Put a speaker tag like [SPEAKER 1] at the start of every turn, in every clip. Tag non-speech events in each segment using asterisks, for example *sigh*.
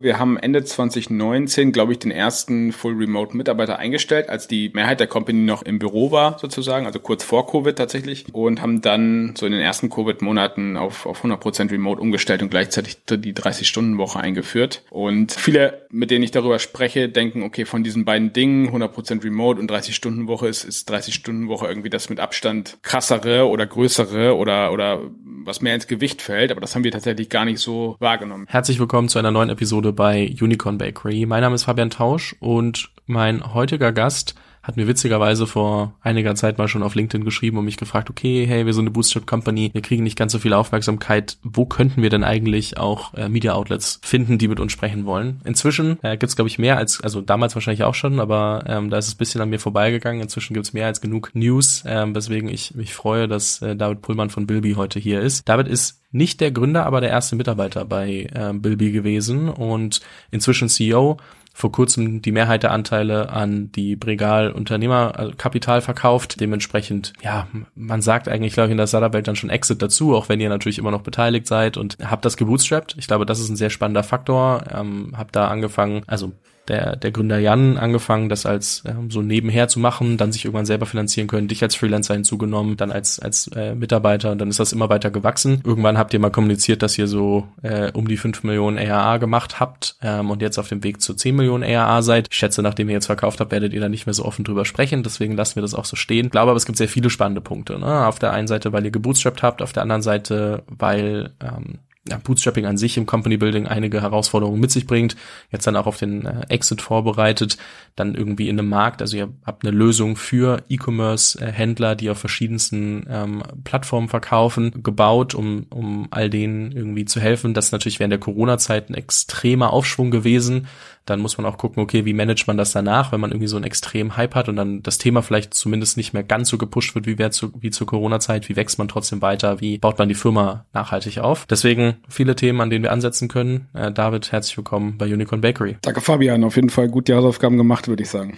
[SPEAKER 1] Wir haben Ende 2019, glaube ich, den ersten Full Remote Mitarbeiter eingestellt, als die Mehrheit der Company noch im Büro war, sozusagen, also kurz vor Covid tatsächlich, und haben dann so in den ersten Covid-Monaten auf, auf 100% Remote umgestellt und gleichzeitig die 30-Stunden-Woche eingeführt. Und viele, mit denen ich darüber spreche, denken, okay, von diesen beiden Dingen, 100% Remote und 30-Stunden-Woche, ist, ist 30-Stunden-Woche irgendwie das mit Abstand krassere oder größere oder, oder was mehr ins Gewicht fällt, aber das haben wir tatsächlich gar nicht so wahrgenommen.
[SPEAKER 2] Herzlich willkommen zu einer neuen Episode bei Unicorn Bakery. Mein Name ist Fabian Tausch und mein heutiger Gast hat mir witzigerweise vor einiger Zeit mal schon auf LinkedIn geschrieben und mich gefragt, okay, hey, wir sind eine Bootstrap Company, wir kriegen nicht ganz so viel Aufmerksamkeit. Wo könnten wir denn eigentlich auch äh, Media Outlets finden, die mit uns sprechen wollen? Inzwischen äh, gibt es, glaube ich, mehr als, also damals wahrscheinlich auch schon, aber ähm, da ist es bisschen an mir vorbeigegangen. Inzwischen gibt es mehr als genug News, ähm, weswegen ich mich freue, dass äh, David Pullmann von Bilby heute hier ist. David ist nicht der Gründer, aber der erste Mitarbeiter bei äh, Bilby gewesen und inzwischen CEO vor kurzem die Mehrheit der Anteile an die Bregal Unternehmerkapital verkauft. Dementsprechend, ja, man sagt eigentlich, glaube ich, in der Startup-Welt dann schon Exit dazu, auch wenn ihr natürlich immer noch beteiligt seid und habt das gebootstrapped. Ich glaube, das ist ein sehr spannender Faktor. Ähm, hab da angefangen, also der, der Gründer Jan angefangen, das als ähm, so nebenher zu machen, dann sich irgendwann selber finanzieren können, dich als Freelancer hinzugenommen, dann als, als äh, Mitarbeiter und dann ist das immer weiter gewachsen. Irgendwann habt ihr mal kommuniziert, dass ihr so äh, um die 5 Millionen ARA gemacht habt ähm, und jetzt auf dem Weg zu 10 Millionen ARA seid. Ich schätze, nachdem ihr jetzt verkauft habt, werdet ihr da nicht mehr so offen drüber sprechen, deswegen lassen wir das auch so stehen. Ich glaube aber, es gibt sehr viele spannende Punkte. Ne? Auf der einen Seite, weil ihr gebootstrapped habt, auf der anderen Seite, weil ähm, ja, Bootstrapping an sich im Company Building einige Herausforderungen mit sich bringt, jetzt dann auch auf den äh, Exit vorbereitet, dann irgendwie in einem Markt, also ihr habt eine Lösung für E-Commerce-Händler, die auf verschiedensten ähm, Plattformen verkaufen, gebaut, um, um all denen irgendwie zu helfen. Das ist natürlich während der Corona-Zeit ein extremer Aufschwung gewesen, dann muss man auch gucken, okay, wie managt man das danach, wenn man irgendwie so einen extremen Hype hat und dann das Thema vielleicht zumindest nicht mehr ganz so gepusht wird wie, zu, wie zur Corona-Zeit, wie wächst man trotzdem weiter, wie baut man die Firma nachhaltig auf. Deswegen viele Themen, an denen wir ansetzen können. Äh, David, herzlich willkommen bei Unicorn Bakery.
[SPEAKER 1] Danke Fabian, auf jeden Fall gut die Hausaufgaben gemacht, würde ich sagen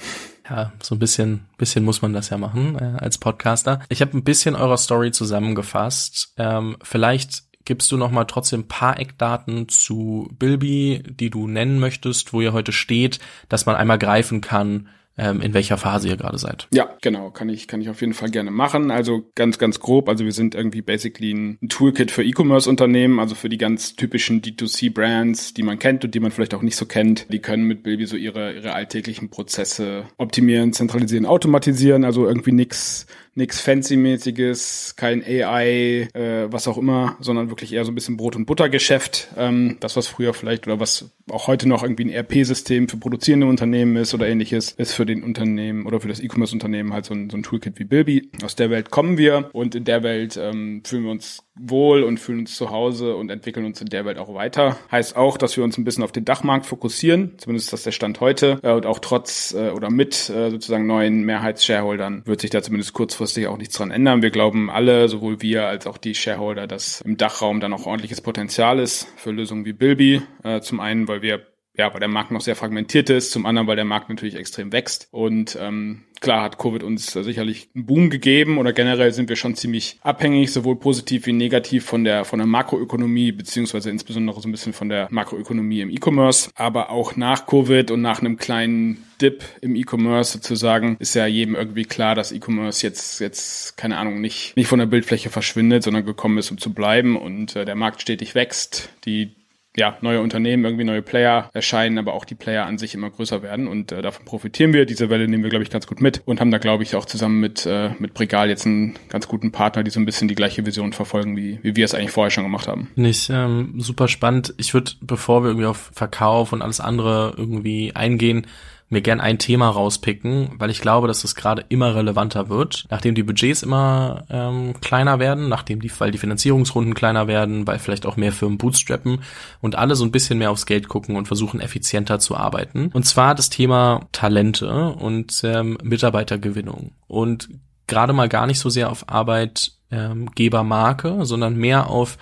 [SPEAKER 2] ja, so ein bisschen, bisschen muss man das ja machen äh, als Podcaster. Ich habe ein bisschen eurer Story zusammengefasst. Ähm, vielleicht gibst du noch mal trotzdem ein paar Eckdaten zu Bilby, die du nennen möchtest, wo ihr heute steht, dass man einmal greifen kann, ähm, in welcher Phase ihr gerade seid.
[SPEAKER 1] Ja, genau, kann ich, kann ich auf jeden Fall gerne machen. Also ganz, ganz grob, also wir sind irgendwie basically ein Toolkit für E-Commerce-Unternehmen, also für die ganz typischen D2C-Brands, die man kennt und die man vielleicht auch nicht so kennt. Die können mit Bilby so ihre, ihre alltäglichen Prozesse optimieren, zentralisieren, automatisieren, also irgendwie nix nichts Fancy-mäßiges, kein AI, äh, was auch immer, sondern wirklich eher so ein bisschen Brot- und Buttergeschäft. Ähm, das, was früher vielleicht oder was auch heute noch irgendwie ein ERP-System für produzierende Unternehmen ist oder ähnliches, ist für den Unternehmen oder für das E-Commerce-Unternehmen halt so ein, so ein Toolkit wie Bilby. Aus der Welt kommen wir und in der Welt ähm, fühlen wir uns wohl und fühlen uns zu Hause und entwickeln uns in der Welt auch weiter. Heißt auch, dass wir uns ein bisschen auf den Dachmarkt fokussieren, zumindest ist das der Stand heute. Äh, und auch trotz äh, oder mit äh, sozusagen neuen Mehrheitsshareholdern wird sich da zumindest kurzfristig auch nichts dran ändern. Wir glauben alle, sowohl wir als auch die Shareholder, dass im Dachraum dann auch ordentliches Potenzial ist für Lösungen wie Bilby. Zum einen, weil wir ja, weil der Markt noch sehr fragmentiert ist, zum anderen, weil der Markt natürlich extrem wächst. Und ähm, klar hat Covid uns sicherlich einen Boom gegeben oder generell sind wir schon ziemlich abhängig, sowohl positiv wie negativ von der von der Makroökonomie, beziehungsweise insbesondere so ein bisschen von der Makroökonomie im E-Commerce. Aber auch nach Covid und nach einem kleinen Dip im E-Commerce sozusagen ist ja jedem irgendwie klar, dass E-Commerce jetzt, jetzt, keine Ahnung, nicht, nicht von der Bildfläche verschwindet, sondern gekommen ist, um zu bleiben und äh, der Markt stetig wächst. Die ja, neue Unternehmen, irgendwie neue Player erscheinen, aber auch die Player an sich immer größer werden und äh, davon profitieren wir. Diese Welle nehmen wir, glaube ich, ganz gut mit und haben da, glaube ich, auch zusammen mit, äh, mit Bregal jetzt einen ganz guten Partner, die so ein bisschen die gleiche Vision verfolgen, wie, wie wir es eigentlich vorher schon gemacht haben.
[SPEAKER 2] Nicht ähm, super spannend. Ich würde, bevor wir irgendwie auf Verkauf und alles andere irgendwie eingehen, mir gern ein Thema rauspicken, weil ich glaube, dass es gerade immer relevanter wird, nachdem die Budgets immer ähm, kleiner werden, nachdem die, weil die Finanzierungsrunden kleiner werden, weil vielleicht auch mehr Firmen bootstrappen und alle so ein bisschen mehr aufs Geld gucken und versuchen effizienter zu arbeiten. Und zwar das Thema Talente und ähm, Mitarbeitergewinnung und gerade mal gar nicht so sehr auf Arbeitgebermarke, sondern mehr auf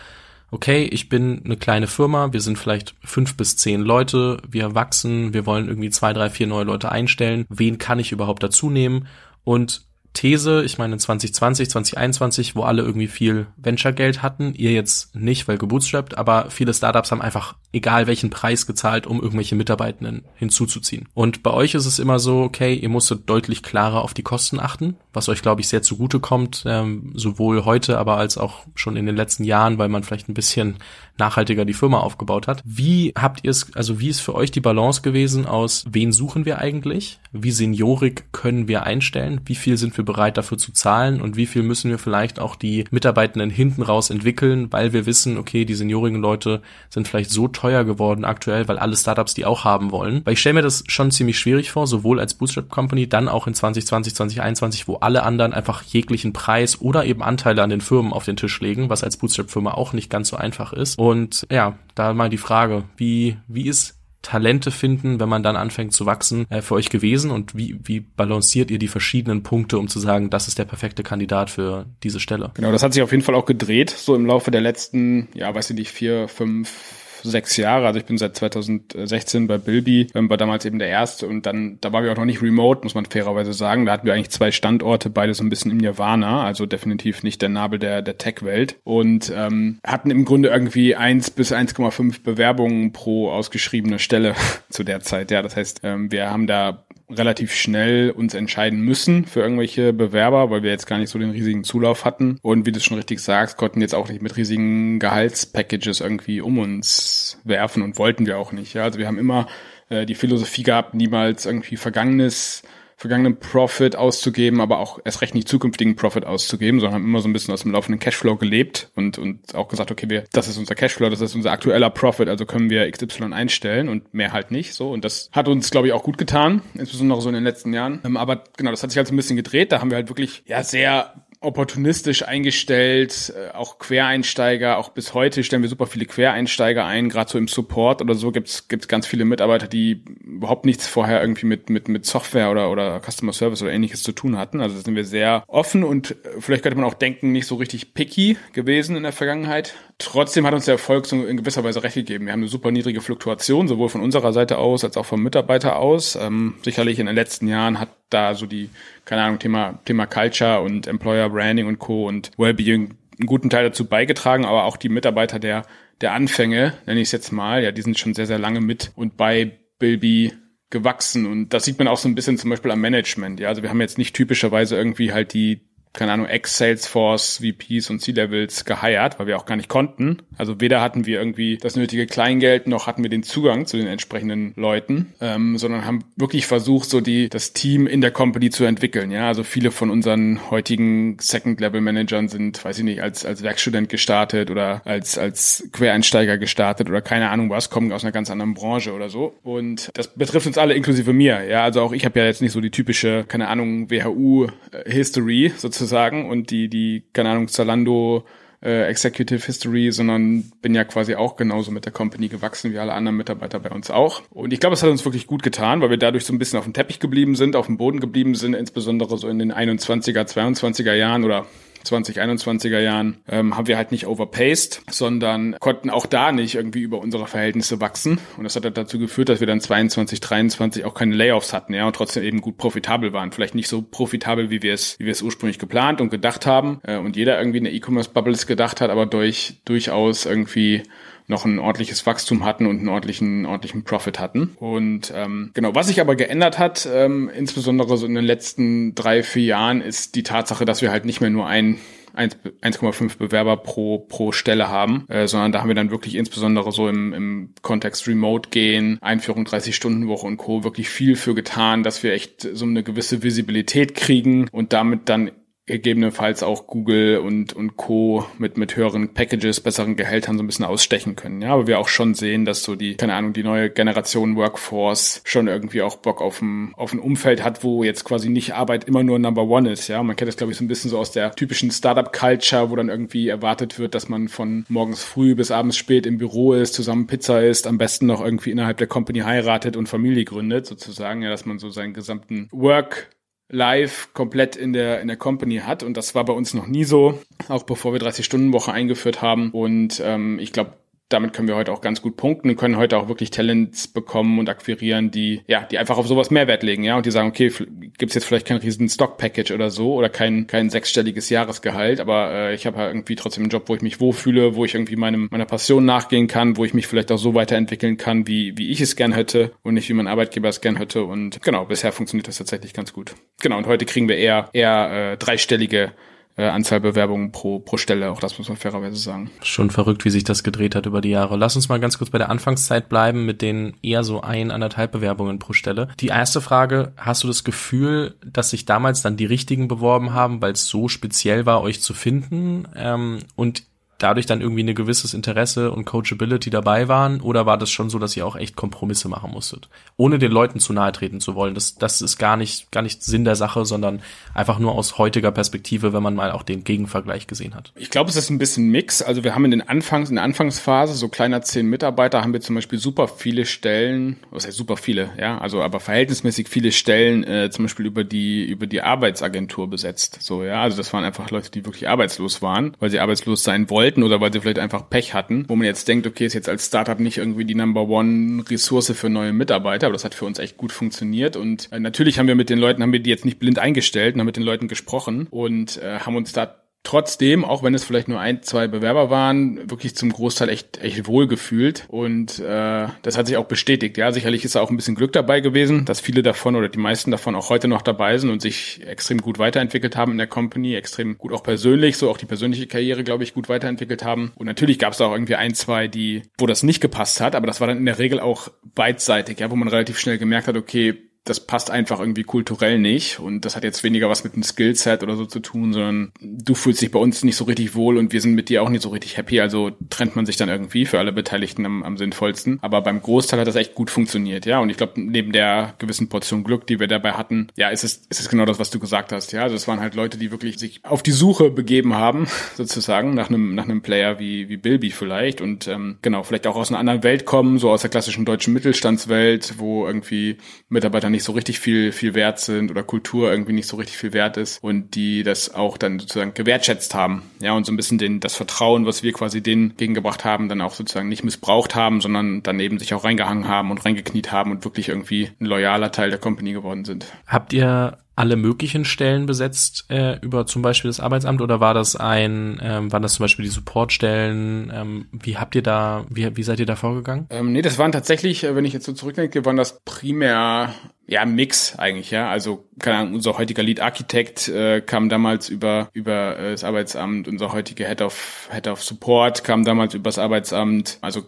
[SPEAKER 2] okay, ich bin eine kleine Firma, wir sind vielleicht fünf bis zehn Leute, wir wachsen, wir wollen irgendwie zwei, drei, vier neue Leute einstellen. Wen kann ich überhaupt dazu nehmen? Und These, ich meine 2020, 2021, wo alle irgendwie viel Venture-Geld hatten, ihr jetzt nicht, weil gebootstrapped, aber viele Startups haben einfach egal welchen Preis gezahlt, um irgendwelche Mitarbeitenden hinzuzuziehen. Und bei euch ist es immer so, okay, ihr musstet deutlich klarer auf die Kosten achten, was euch, glaube ich, sehr zugute kommt, ähm, sowohl heute, aber als auch schon in den letzten Jahren, weil man vielleicht ein bisschen nachhaltiger die Firma aufgebaut hat. Wie habt ihr es, also wie ist für euch die Balance gewesen aus, wen suchen wir eigentlich? Wie seniorig können wir einstellen? Wie viel sind wir bereit dafür zu zahlen? Und wie viel müssen wir vielleicht auch die Mitarbeitenden hinten raus entwickeln, weil wir wissen, okay, die seniorigen Leute sind vielleicht so teuer geworden aktuell, weil alle Startups die auch haben wollen. Weil ich stelle mir das schon ziemlich schwierig vor, sowohl als Bootstrap Company, dann auch in 2020, 2021, wo alle anderen einfach jeglichen Preis oder eben Anteile an den Firmen auf den Tisch legen, was als Bootstrap Firma auch nicht ganz so einfach ist. Und ja, da mal die Frage, wie, wie ist Talente finden, wenn man dann anfängt zu wachsen, äh, für euch gewesen und wie, wie balanciert ihr die verschiedenen Punkte, um zu sagen, das ist der perfekte Kandidat für diese Stelle?
[SPEAKER 1] Genau, das hat sich auf jeden Fall auch gedreht, so im Laufe der letzten, ja, weiß ich nicht, vier, fünf, sechs Jahre. Also ich bin seit 2016 bei Bilby, ähm, war damals eben der erste und dann, da waren wir auch noch nicht remote, muss man fairerweise sagen. Da hatten wir eigentlich zwei Standorte, beide so ein bisschen im Nirvana, also definitiv nicht der Nabel der, der Tech-Welt und ähm, hatten im Grunde irgendwie eins bis 1,5 Bewerbungen pro ausgeschriebene Stelle *laughs* zu der Zeit. Ja, das heißt, ähm, wir haben da relativ schnell uns entscheiden müssen für irgendwelche Bewerber, weil wir jetzt gar nicht so den riesigen Zulauf hatten. Und wie du schon richtig sagst, konnten jetzt auch nicht mit riesigen Gehaltspackages irgendwie um uns werfen und wollten wir auch nicht. Ja, also wir haben immer äh, die Philosophie gehabt, niemals irgendwie Vergangenes vergangenen Profit auszugeben, aber auch erst recht nicht zukünftigen Profit auszugeben, sondern haben immer so ein bisschen aus dem laufenden Cashflow gelebt und, und auch gesagt, okay, wir, das ist unser Cashflow, das ist unser aktueller Profit, also können wir XY einstellen und mehr halt nicht, so. Und das hat uns, glaube ich, auch gut getan, insbesondere so in den letzten Jahren. Ähm, aber genau, das hat sich halt so ein bisschen gedreht, da haben wir halt wirklich, ja, sehr opportunistisch eingestellt, äh, auch Quereinsteiger, auch bis heute stellen wir super viele Quereinsteiger ein, gerade so im Support oder so gibt's gibt's ganz viele Mitarbeiter, die überhaupt nichts vorher irgendwie mit mit mit Software oder oder Customer Service oder ähnliches zu tun hatten. Also sind wir sehr offen und äh, vielleicht könnte man auch denken, nicht so richtig picky gewesen in der Vergangenheit. Trotzdem hat uns der Erfolg so in gewisser Weise recht gegeben. Wir haben eine super niedrige Fluktuation, sowohl von unserer Seite aus als auch vom Mitarbeiter aus. Ähm, sicherlich in den letzten Jahren hat da so die, keine Ahnung, Thema, Thema Culture und Employer Branding und Co. und Wellbeing einen guten Teil dazu beigetragen, aber auch die Mitarbeiter der, der Anfänge, nenne ich es jetzt mal, ja, die sind schon sehr, sehr lange mit und bei Bilby gewachsen und das sieht man auch so ein bisschen zum Beispiel am Management. Ja, also wir haben jetzt nicht typischerweise irgendwie halt die keine Ahnung, Ex-Salesforce, VPs und C-Levels geheiert, weil wir auch gar nicht konnten. Also weder hatten wir irgendwie das nötige Kleingeld, noch hatten wir den Zugang zu den entsprechenden Leuten, ähm, sondern haben wirklich versucht, so die, das Team in der Company zu entwickeln. Ja, also viele von unseren heutigen Second-Level-Managern sind, weiß ich nicht, als, als Werkstudent gestartet oder als, als Quereinsteiger gestartet oder keine Ahnung was, kommen aus einer ganz anderen Branche oder so. Und das betrifft uns alle, inklusive mir. Ja, also auch ich habe ja jetzt nicht so die typische, keine Ahnung, WHU-History äh, sozusagen sozusagen und die, die, keine Ahnung, Zalando äh, Executive History, sondern bin ja quasi auch genauso mit der Company gewachsen wie alle anderen Mitarbeiter bei uns auch. Und ich glaube, es hat uns wirklich gut getan, weil wir dadurch so ein bisschen auf dem Teppich geblieben sind, auf dem Boden geblieben sind, insbesondere so in den 21er, 22er Jahren oder 2021er Jahren ähm, haben wir halt nicht overpaced, sondern konnten auch da nicht irgendwie über unsere Verhältnisse wachsen. Und das hat halt dazu geführt, dass wir dann 22, 23 auch keine Layoffs hatten, ja, und trotzdem eben gut profitabel waren. Vielleicht nicht so profitabel, wie wir es, wie wir es ursprünglich geplant und gedacht haben. Äh, und jeder irgendwie in der E-Commerce-Bubbles gedacht hat, aber durch durchaus irgendwie noch ein ordentliches Wachstum hatten und einen ordentlichen, ordentlichen Profit hatten. Und ähm, genau, was sich aber geändert hat, ähm, insbesondere so in den letzten drei, vier Jahren, ist die Tatsache, dass wir halt nicht mehr nur ein 1,5 Bewerber pro, pro Stelle haben, äh, sondern da haben wir dann wirklich insbesondere so im, im Kontext Remote gehen, Einführung 30-Stunden-Woche und Co. wirklich viel für getan, dass wir echt so eine gewisse Visibilität kriegen und damit dann gegebenenfalls auch Google und, und Co. mit, mit höheren Packages, besseren Gehältern so ein bisschen ausstechen können. Ja, aber wir auch schon sehen, dass so die, keine Ahnung, die neue Generation Workforce schon irgendwie auch Bock auf ein, auf ein Umfeld hat, wo jetzt quasi nicht Arbeit immer nur Number One ist. Ja, man kennt das, glaube ich, so ein bisschen so aus der typischen Startup-Culture, wo dann irgendwie erwartet wird, dass man von morgens früh bis abends spät im Büro ist, zusammen Pizza isst, am besten noch irgendwie innerhalb der Company heiratet und Familie gründet, sozusagen. Ja, dass man so seinen gesamten Work live komplett in der, in der Company hat. Und das war bei uns noch nie so, auch bevor wir 30-Stunden-Woche eingeführt haben. Und ähm, ich glaube, damit können wir heute auch ganz gut punkten und können heute auch wirklich Talents bekommen und akquirieren, die, ja, die einfach auf sowas Mehrwert legen, ja, und die sagen, okay, gibt's jetzt vielleicht kein riesen Stock-Package oder so oder kein, kein sechsstelliges Jahresgehalt, aber äh, ich habe halt irgendwie trotzdem einen Job, wo ich mich wohlfühle, wo ich irgendwie meinem, meiner Passion nachgehen kann, wo ich mich vielleicht auch so weiterentwickeln kann, wie, wie ich es gern hätte und nicht wie mein Arbeitgeber es gern hätte. Und genau, bisher funktioniert das tatsächlich ganz gut. Genau, und heute kriegen wir eher, eher äh, dreistellige äh, Anzahl Bewerbungen pro, pro Stelle, auch das muss man fairerweise sagen.
[SPEAKER 2] Schon verrückt, wie sich das gedreht hat über die Jahre. Lass uns mal ganz kurz bei der Anfangszeit bleiben mit den eher so ein, anderthalb Bewerbungen pro Stelle. Die erste Frage, hast du das Gefühl, dass sich damals dann die richtigen beworben haben, weil es so speziell war, euch zu finden? Ähm, und dadurch dann irgendwie ein gewisses Interesse und Coachability dabei waren? Oder war das schon so, dass ihr auch echt Kompromisse machen musstet? Ohne den Leuten zu nahe treten zu wollen. Das, das ist gar nicht, gar nicht Sinn der Sache, sondern einfach nur aus heutiger Perspektive, wenn man mal auch den Gegenvergleich gesehen hat.
[SPEAKER 1] Ich glaube, es ist ein bisschen Mix. Also wir haben in den Anfangs, in der Anfangsphase, so kleiner zehn Mitarbeiter, haben wir zum Beispiel super viele Stellen, was heißt super viele, ja, also aber verhältnismäßig viele Stellen, äh, zum Beispiel über die, über die Arbeitsagentur besetzt. So, ja. Also das waren einfach Leute, die wirklich arbeitslos waren, weil sie arbeitslos sein wollten wollten oder weil sie vielleicht einfach Pech hatten, wo man jetzt denkt, okay, ist jetzt als Startup nicht irgendwie die Number One Ressource für neue Mitarbeiter, aber das hat für uns echt gut funktioniert. Und äh, natürlich haben wir mit den Leuten, haben wir die jetzt nicht blind eingestellt und haben mit den Leuten gesprochen und äh, haben uns da trotzdem, auch wenn es vielleicht nur ein, zwei Bewerber waren, wirklich zum Großteil echt, echt wohl gefühlt. Und äh, das hat sich auch bestätigt. Ja, sicherlich ist da auch ein bisschen Glück dabei gewesen, dass viele davon oder die meisten davon auch heute noch dabei sind und sich extrem gut weiterentwickelt haben in der Company, extrem gut auch persönlich, so auch die persönliche Karriere, glaube ich, gut weiterentwickelt haben. Und natürlich gab es auch irgendwie ein, zwei, die, wo das nicht gepasst hat, aber das war dann in der Regel auch beidseitig, ja, wo man relativ schnell gemerkt hat, okay, das passt einfach irgendwie kulturell nicht. Und das hat jetzt weniger was mit einem Skillset oder so zu tun, sondern du fühlst dich bei uns nicht so richtig wohl und wir sind mit dir auch nicht so richtig happy. Also trennt man sich dann irgendwie für alle Beteiligten am, am sinnvollsten. Aber beim Großteil hat das echt gut funktioniert, ja. Und ich glaube, neben der gewissen Portion Glück, die wir dabei hatten, ja, ist es, ist es genau das, was du gesagt hast, ja. Also es waren halt Leute, die wirklich sich auf die Suche begeben haben, *laughs* sozusagen, nach einem, nach einem Player wie, wie Bilby vielleicht und ähm, genau, vielleicht auch aus einer anderen Welt kommen, so aus der klassischen deutschen Mittelstandswelt, wo irgendwie Mitarbeiter nicht nicht so richtig viel, viel wert sind oder Kultur irgendwie nicht so richtig viel wert ist und die das auch dann sozusagen gewertschätzt haben. Ja, und so ein bisschen den, das Vertrauen, was wir quasi denen gegengebracht haben, dann auch sozusagen nicht missbraucht haben, sondern daneben sich auch reingehangen haben und reingekniet haben und wirklich irgendwie ein loyaler Teil der Company geworden sind.
[SPEAKER 2] Habt ihr alle möglichen Stellen besetzt äh, über zum Beispiel das Arbeitsamt oder war das ein, ähm, waren das zum Beispiel die Supportstellen? Ähm, wie habt ihr da, wie, wie seid ihr da vorgegangen?
[SPEAKER 1] Ähm, nee, das waren tatsächlich, äh, wenn ich jetzt so zurückdenke, waren das primär ja, Mix eigentlich, ja. Also, keine Ahnung, unser heutiger Lead Architect äh, kam damals über, über äh, das Arbeitsamt, unser heutiger Head of, Head of Support kam damals über das Arbeitsamt. Also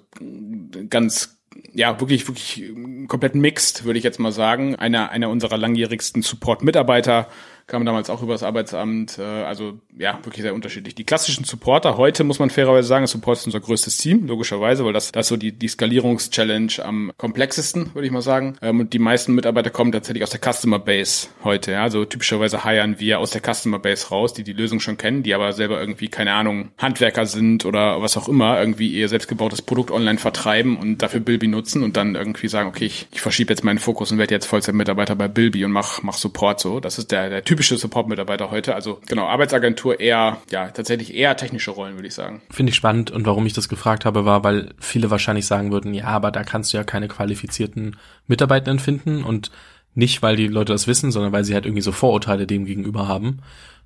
[SPEAKER 1] ganz ja, wirklich, wirklich komplett mixed, würde ich jetzt mal sagen. Einer, einer unserer langjährigsten Support-Mitarbeiter kam damals auch über das Arbeitsamt. Äh, also ja, wirklich sehr unterschiedlich. Die klassischen Supporter, heute muss man fairerweise sagen, Support ist unser größtes Team, logischerweise, weil das, das ist so die, die Skalierungs-Challenge am komplexesten, würde ich mal sagen. Ähm, und die meisten Mitarbeiter kommen tatsächlich aus der Customer Base heute. Ja? Also typischerweise hiren wir aus der Customer Base raus, die die Lösung schon kennen, die aber selber irgendwie, keine Ahnung, Handwerker sind oder was auch immer, irgendwie ihr selbstgebautes Produkt online vertreiben und dafür Bilby nutzen und dann irgendwie sagen, okay, ich, ich verschiebe jetzt meinen Fokus und werde jetzt Vollzeit-Mitarbeiter bei Bilby und mach, mach Support so. Das ist der, der Typ typische Support-Mitarbeiter heute. Also genau, Arbeitsagentur eher, ja, tatsächlich eher technische Rollen, würde ich sagen.
[SPEAKER 2] Finde ich spannend und warum ich das gefragt habe, war, weil viele wahrscheinlich sagen würden, ja, aber da kannst du ja keine qualifizierten Mitarbeitenden finden und nicht, weil die Leute das wissen, sondern weil sie halt irgendwie so Vorurteile dem gegenüber haben.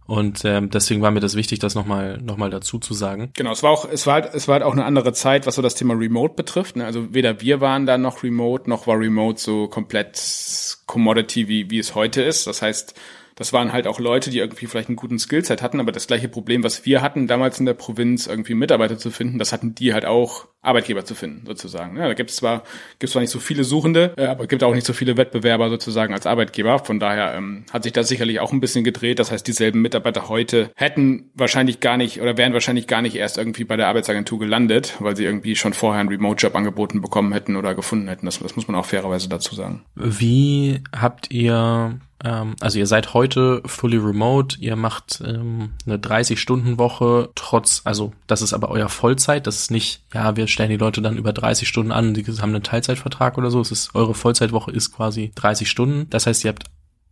[SPEAKER 2] Und ähm, deswegen war mir das wichtig, das nochmal noch mal dazu zu sagen.
[SPEAKER 1] Genau, es war auch, es war halt, es war halt auch eine andere Zeit, was so das Thema Remote betrifft. Ne? Also weder wir waren da noch Remote, noch war Remote so komplett Commodity, wie, wie es heute ist. Das heißt, das waren halt auch Leute, die irgendwie vielleicht einen guten Skillset hatten, aber das gleiche Problem, was wir hatten damals in der Provinz, irgendwie Mitarbeiter zu finden, das hatten die halt auch Arbeitgeber zu finden, sozusagen. Ja, da gibt es zwar, gibt's zwar nicht so viele Suchende, äh, aber es gibt auch nicht so viele Wettbewerber sozusagen als Arbeitgeber. Von daher ähm, hat sich das sicherlich auch ein bisschen gedreht. Das heißt, dieselben Mitarbeiter heute hätten wahrscheinlich gar nicht oder wären wahrscheinlich gar nicht erst irgendwie bei der Arbeitsagentur gelandet, weil sie irgendwie schon vorher einen Remote-Job angeboten bekommen hätten oder gefunden hätten. Das, das muss man auch fairerweise dazu sagen.
[SPEAKER 2] Wie habt ihr ähm, also ihr seid heute fully remote, ihr macht ähm, eine 30-Stunden-Woche, trotz, also das ist aber euer Vollzeit, das ist nicht, ja, wir stellen die Leute dann über 30 Stunden an, die haben einen Teilzeitvertrag oder so, es ist, eure Vollzeitwoche ist quasi 30 Stunden, das heißt, ihr habt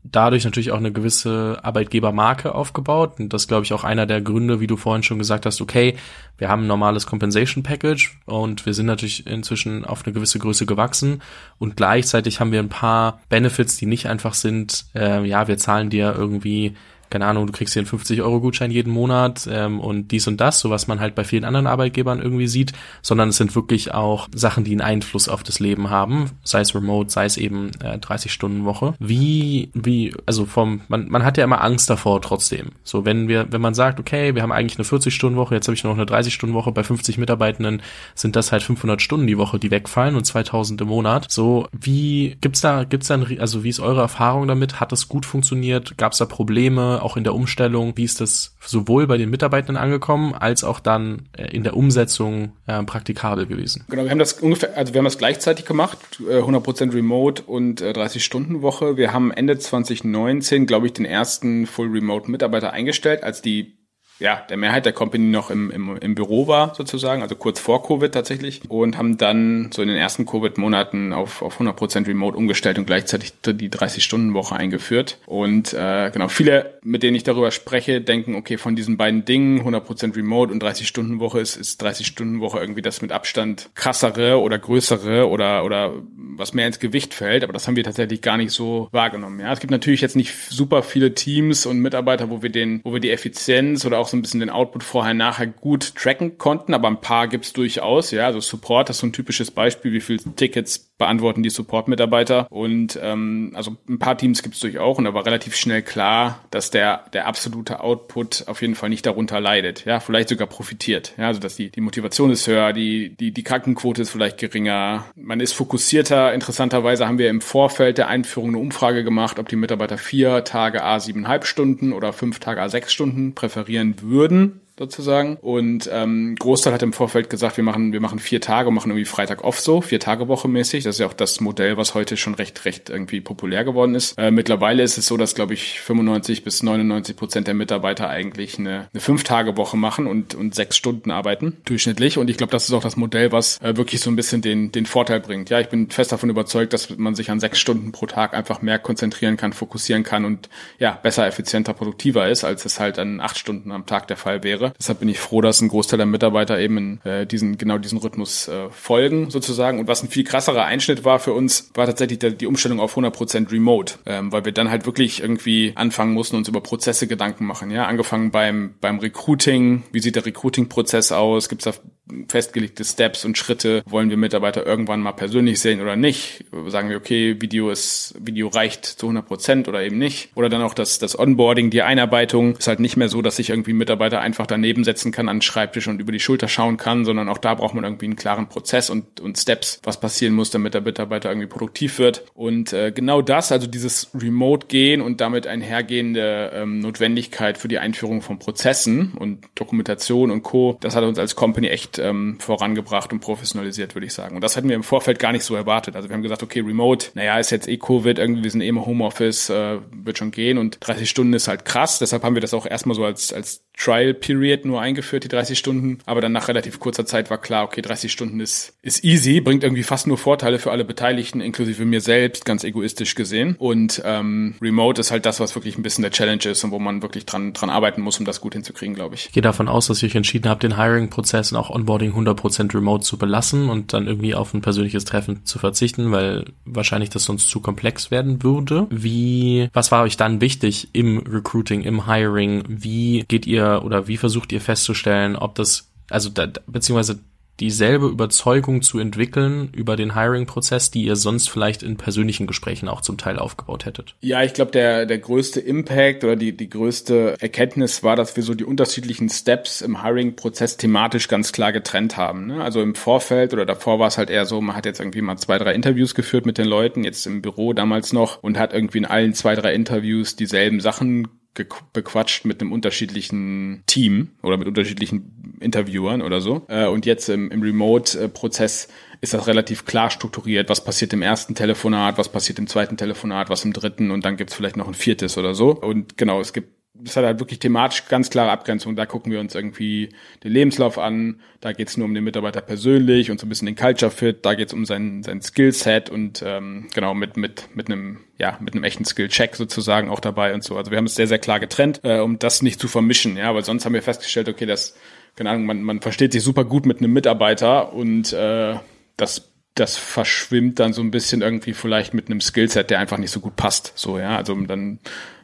[SPEAKER 2] dadurch natürlich auch eine gewisse Arbeitgebermarke aufgebaut. Und das glaube ich auch einer der Gründe, wie du vorhin schon gesagt hast, okay, wir haben ein normales Compensation Package und wir sind natürlich inzwischen auf eine gewisse Größe gewachsen und gleichzeitig haben wir ein paar Benefits, die nicht einfach sind, äh, ja, wir zahlen dir irgendwie keine Ahnung, du kriegst hier einen 50-Euro-Gutschein jeden Monat ähm, und dies und das, so was man halt bei vielen anderen Arbeitgebern irgendwie sieht, sondern es sind wirklich auch Sachen, die einen Einfluss auf das Leben haben, sei es remote, sei es eben äh, 30-Stunden-Woche. Wie, wie, also vom, man, man hat ja immer Angst davor trotzdem. So, wenn wir, wenn man sagt, okay, wir haben eigentlich eine 40-Stunden-Woche, jetzt habe ich nur noch eine 30-Stunden-Woche, bei 50 Mitarbeitenden sind das halt 500 Stunden die Woche, die wegfallen und 2000 im Monat. So, wie, gibt's da, gibt's da, ein, also wie ist eure Erfahrung damit? Hat das gut funktioniert? Gab's da Probleme? Auch in der Umstellung, wie ist das sowohl bei den Mitarbeitern angekommen, als auch dann äh, in der Umsetzung äh, praktikabel gewesen?
[SPEAKER 1] Genau, wir haben das ungefähr, also wir haben das gleichzeitig gemacht, 100% äh, Remote und 30-Stunden-Woche. Wir haben Ende 2019, glaube ich, den ersten Full Remote Mitarbeiter eingestellt, als die ja, der Mehrheit der Company noch im, im, im Büro war, sozusagen, also kurz vor Covid tatsächlich, und haben dann so in den ersten Covid-Monaten auf, auf 100% Remote umgestellt und gleichzeitig die 30-Stunden-Woche eingeführt. Und äh, genau, viele, mit denen ich darüber spreche, denken, okay, von diesen beiden Dingen, 100% Remote und 30-Stunden-Woche, ist, ist 30-Stunden-Woche irgendwie das mit Abstand krassere oder größere oder, oder was mehr ins Gewicht fällt, aber das haben wir tatsächlich gar nicht so wahrgenommen. Ja, es gibt natürlich jetzt nicht super viele Teams und Mitarbeiter, wo wir den, wo wir die Effizienz oder auch so ein bisschen den Output vorher nachher gut tracken konnten, aber ein paar gibt's durchaus, ja. Also Support, ist so ein typisches Beispiel, wie viele Tickets beantworten die Support-Mitarbeiter. Und ähm, also ein paar Teams gibt's durchaus und da war relativ schnell klar, dass der, der absolute Output auf jeden Fall nicht darunter leidet, ja, vielleicht sogar profitiert. Ja, also dass die, die Motivation ist höher, die, die, die Krankenquote ist vielleicht geringer, man ist fokussierter. Interessanterweise haben wir im Vorfeld der Einführung eine Umfrage gemacht, ob die Mitarbeiter vier Tage A siebeneinhalb Stunden oder fünf Tage A sechs Stunden präferieren würden sozusagen. Und ähm, Großteil hat im Vorfeld gesagt, wir machen, wir machen vier Tage machen irgendwie Freitag off so, vier Tage Woche mäßig. Das ist ja auch das Modell, was heute schon recht, recht irgendwie populär geworden ist. Äh, mittlerweile ist es so, dass, glaube ich, 95 bis 99 Prozent der Mitarbeiter eigentlich eine, eine Fünf-Tage-Woche machen und, und sechs Stunden arbeiten, durchschnittlich. Und ich glaube, das ist auch das Modell, was äh, wirklich so ein bisschen den, den Vorteil bringt. Ja, ich bin fest davon überzeugt, dass man sich an sechs Stunden pro Tag einfach mehr konzentrieren kann, fokussieren kann und ja, besser, effizienter, produktiver ist, als es halt an acht Stunden am Tag der Fall wäre. Deshalb bin ich froh, dass ein Großteil der Mitarbeiter eben in, äh, diesen genau diesen Rhythmus äh, folgen sozusagen. Und was ein viel krasserer Einschnitt war für uns, war tatsächlich der, die Umstellung auf 100% Remote, ähm, weil wir dann halt wirklich irgendwie anfangen mussten, uns über Prozesse Gedanken machen. Ja, angefangen beim beim Recruiting. Wie sieht der Recruiting-Prozess aus? Gibt es da festgelegte Steps und Schritte? Wollen wir Mitarbeiter irgendwann mal persönlich sehen oder nicht? Sagen wir, okay, Video ist Video reicht zu 100% oder eben nicht? Oder dann auch das das Onboarding, die Einarbeitung ist halt nicht mehr so, dass sich irgendwie Mitarbeiter einfach daneben setzen kann an den Schreibtisch und über die Schulter schauen kann, sondern auch da braucht man irgendwie einen klaren Prozess und, und Steps, was passieren muss, damit der Mitarbeiter irgendwie produktiv wird. Und äh, genau das, also dieses Remote-Gehen und damit einhergehende ähm, Notwendigkeit für die Einführung von Prozessen und Dokumentation und Co., das hat uns als Company echt ähm, vorangebracht und professionalisiert, würde ich sagen. Und das hatten wir im Vorfeld gar nicht so erwartet. Also wir haben gesagt, okay, Remote, naja, ist jetzt eh Covid, irgendwie, wir sind eh im Homeoffice, äh, wird schon gehen und 30 Stunden ist halt krass. Deshalb haben wir das auch erstmal so als, als Trial Period nur eingeführt, die 30 Stunden. Aber dann nach relativ kurzer Zeit war klar, okay, 30 Stunden ist, ist easy, bringt irgendwie fast nur Vorteile für alle Beteiligten, inklusive mir selbst, ganz egoistisch gesehen. Und ähm, Remote ist halt das, was wirklich ein bisschen der Challenge ist und wo man wirklich dran, dran arbeiten muss, um das gut hinzukriegen, glaube ich.
[SPEAKER 2] Ich gehe davon aus, dass ihr euch entschieden habt, den Hiring-Prozess und auch Onboarding 100% remote zu belassen und dann irgendwie auf ein persönliches Treffen zu verzichten, weil wahrscheinlich das sonst zu komplex werden würde. Wie, was war euch dann wichtig im Recruiting, im Hiring? Wie geht ihr oder wie versucht ihr festzustellen, ob das, also da, beziehungsweise dieselbe Überzeugung zu entwickeln über den Hiring-Prozess, die ihr sonst vielleicht in persönlichen Gesprächen auch zum Teil aufgebaut hättet?
[SPEAKER 1] Ja, ich glaube, der, der größte Impact oder die, die größte Erkenntnis war, dass wir so die unterschiedlichen Steps im Hiring-Prozess thematisch ganz klar getrennt haben. Ne? Also im Vorfeld oder davor war es halt eher so, man hat jetzt irgendwie mal zwei, drei Interviews geführt mit den Leuten, jetzt im Büro damals noch und hat irgendwie in allen zwei, drei Interviews dieselben Sachen bequatscht mit einem unterschiedlichen Team oder mit unterschiedlichen Interviewern oder so. Äh, und jetzt im, im Remote-Prozess ist das relativ klar strukturiert. Was passiert im ersten Telefonat, was passiert im zweiten Telefonat, was im dritten und dann gibt's vielleicht noch ein viertes oder so. Und genau, es gibt das hat halt wirklich thematisch ganz klare Abgrenzung. Da gucken wir uns irgendwie den Lebenslauf an. Da geht's nur um den Mitarbeiter persönlich und so ein bisschen den Culture Fit. Da geht's um sein, sein Skillset und ähm, genau mit mit mit einem ja mit einem echten Skill Check sozusagen auch dabei und so. Also wir haben es sehr sehr klar getrennt, äh, um das nicht zu vermischen. Ja, weil sonst haben wir festgestellt, okay, das keine Ahnung, man man versteht sich super gut mit einem Mitarbeiter und äh, das das verschwimmt dann so ein bisschen irgendwie vielleicht mit einem Skillset, der einfach nicht so gut passt. So, ja. Also dann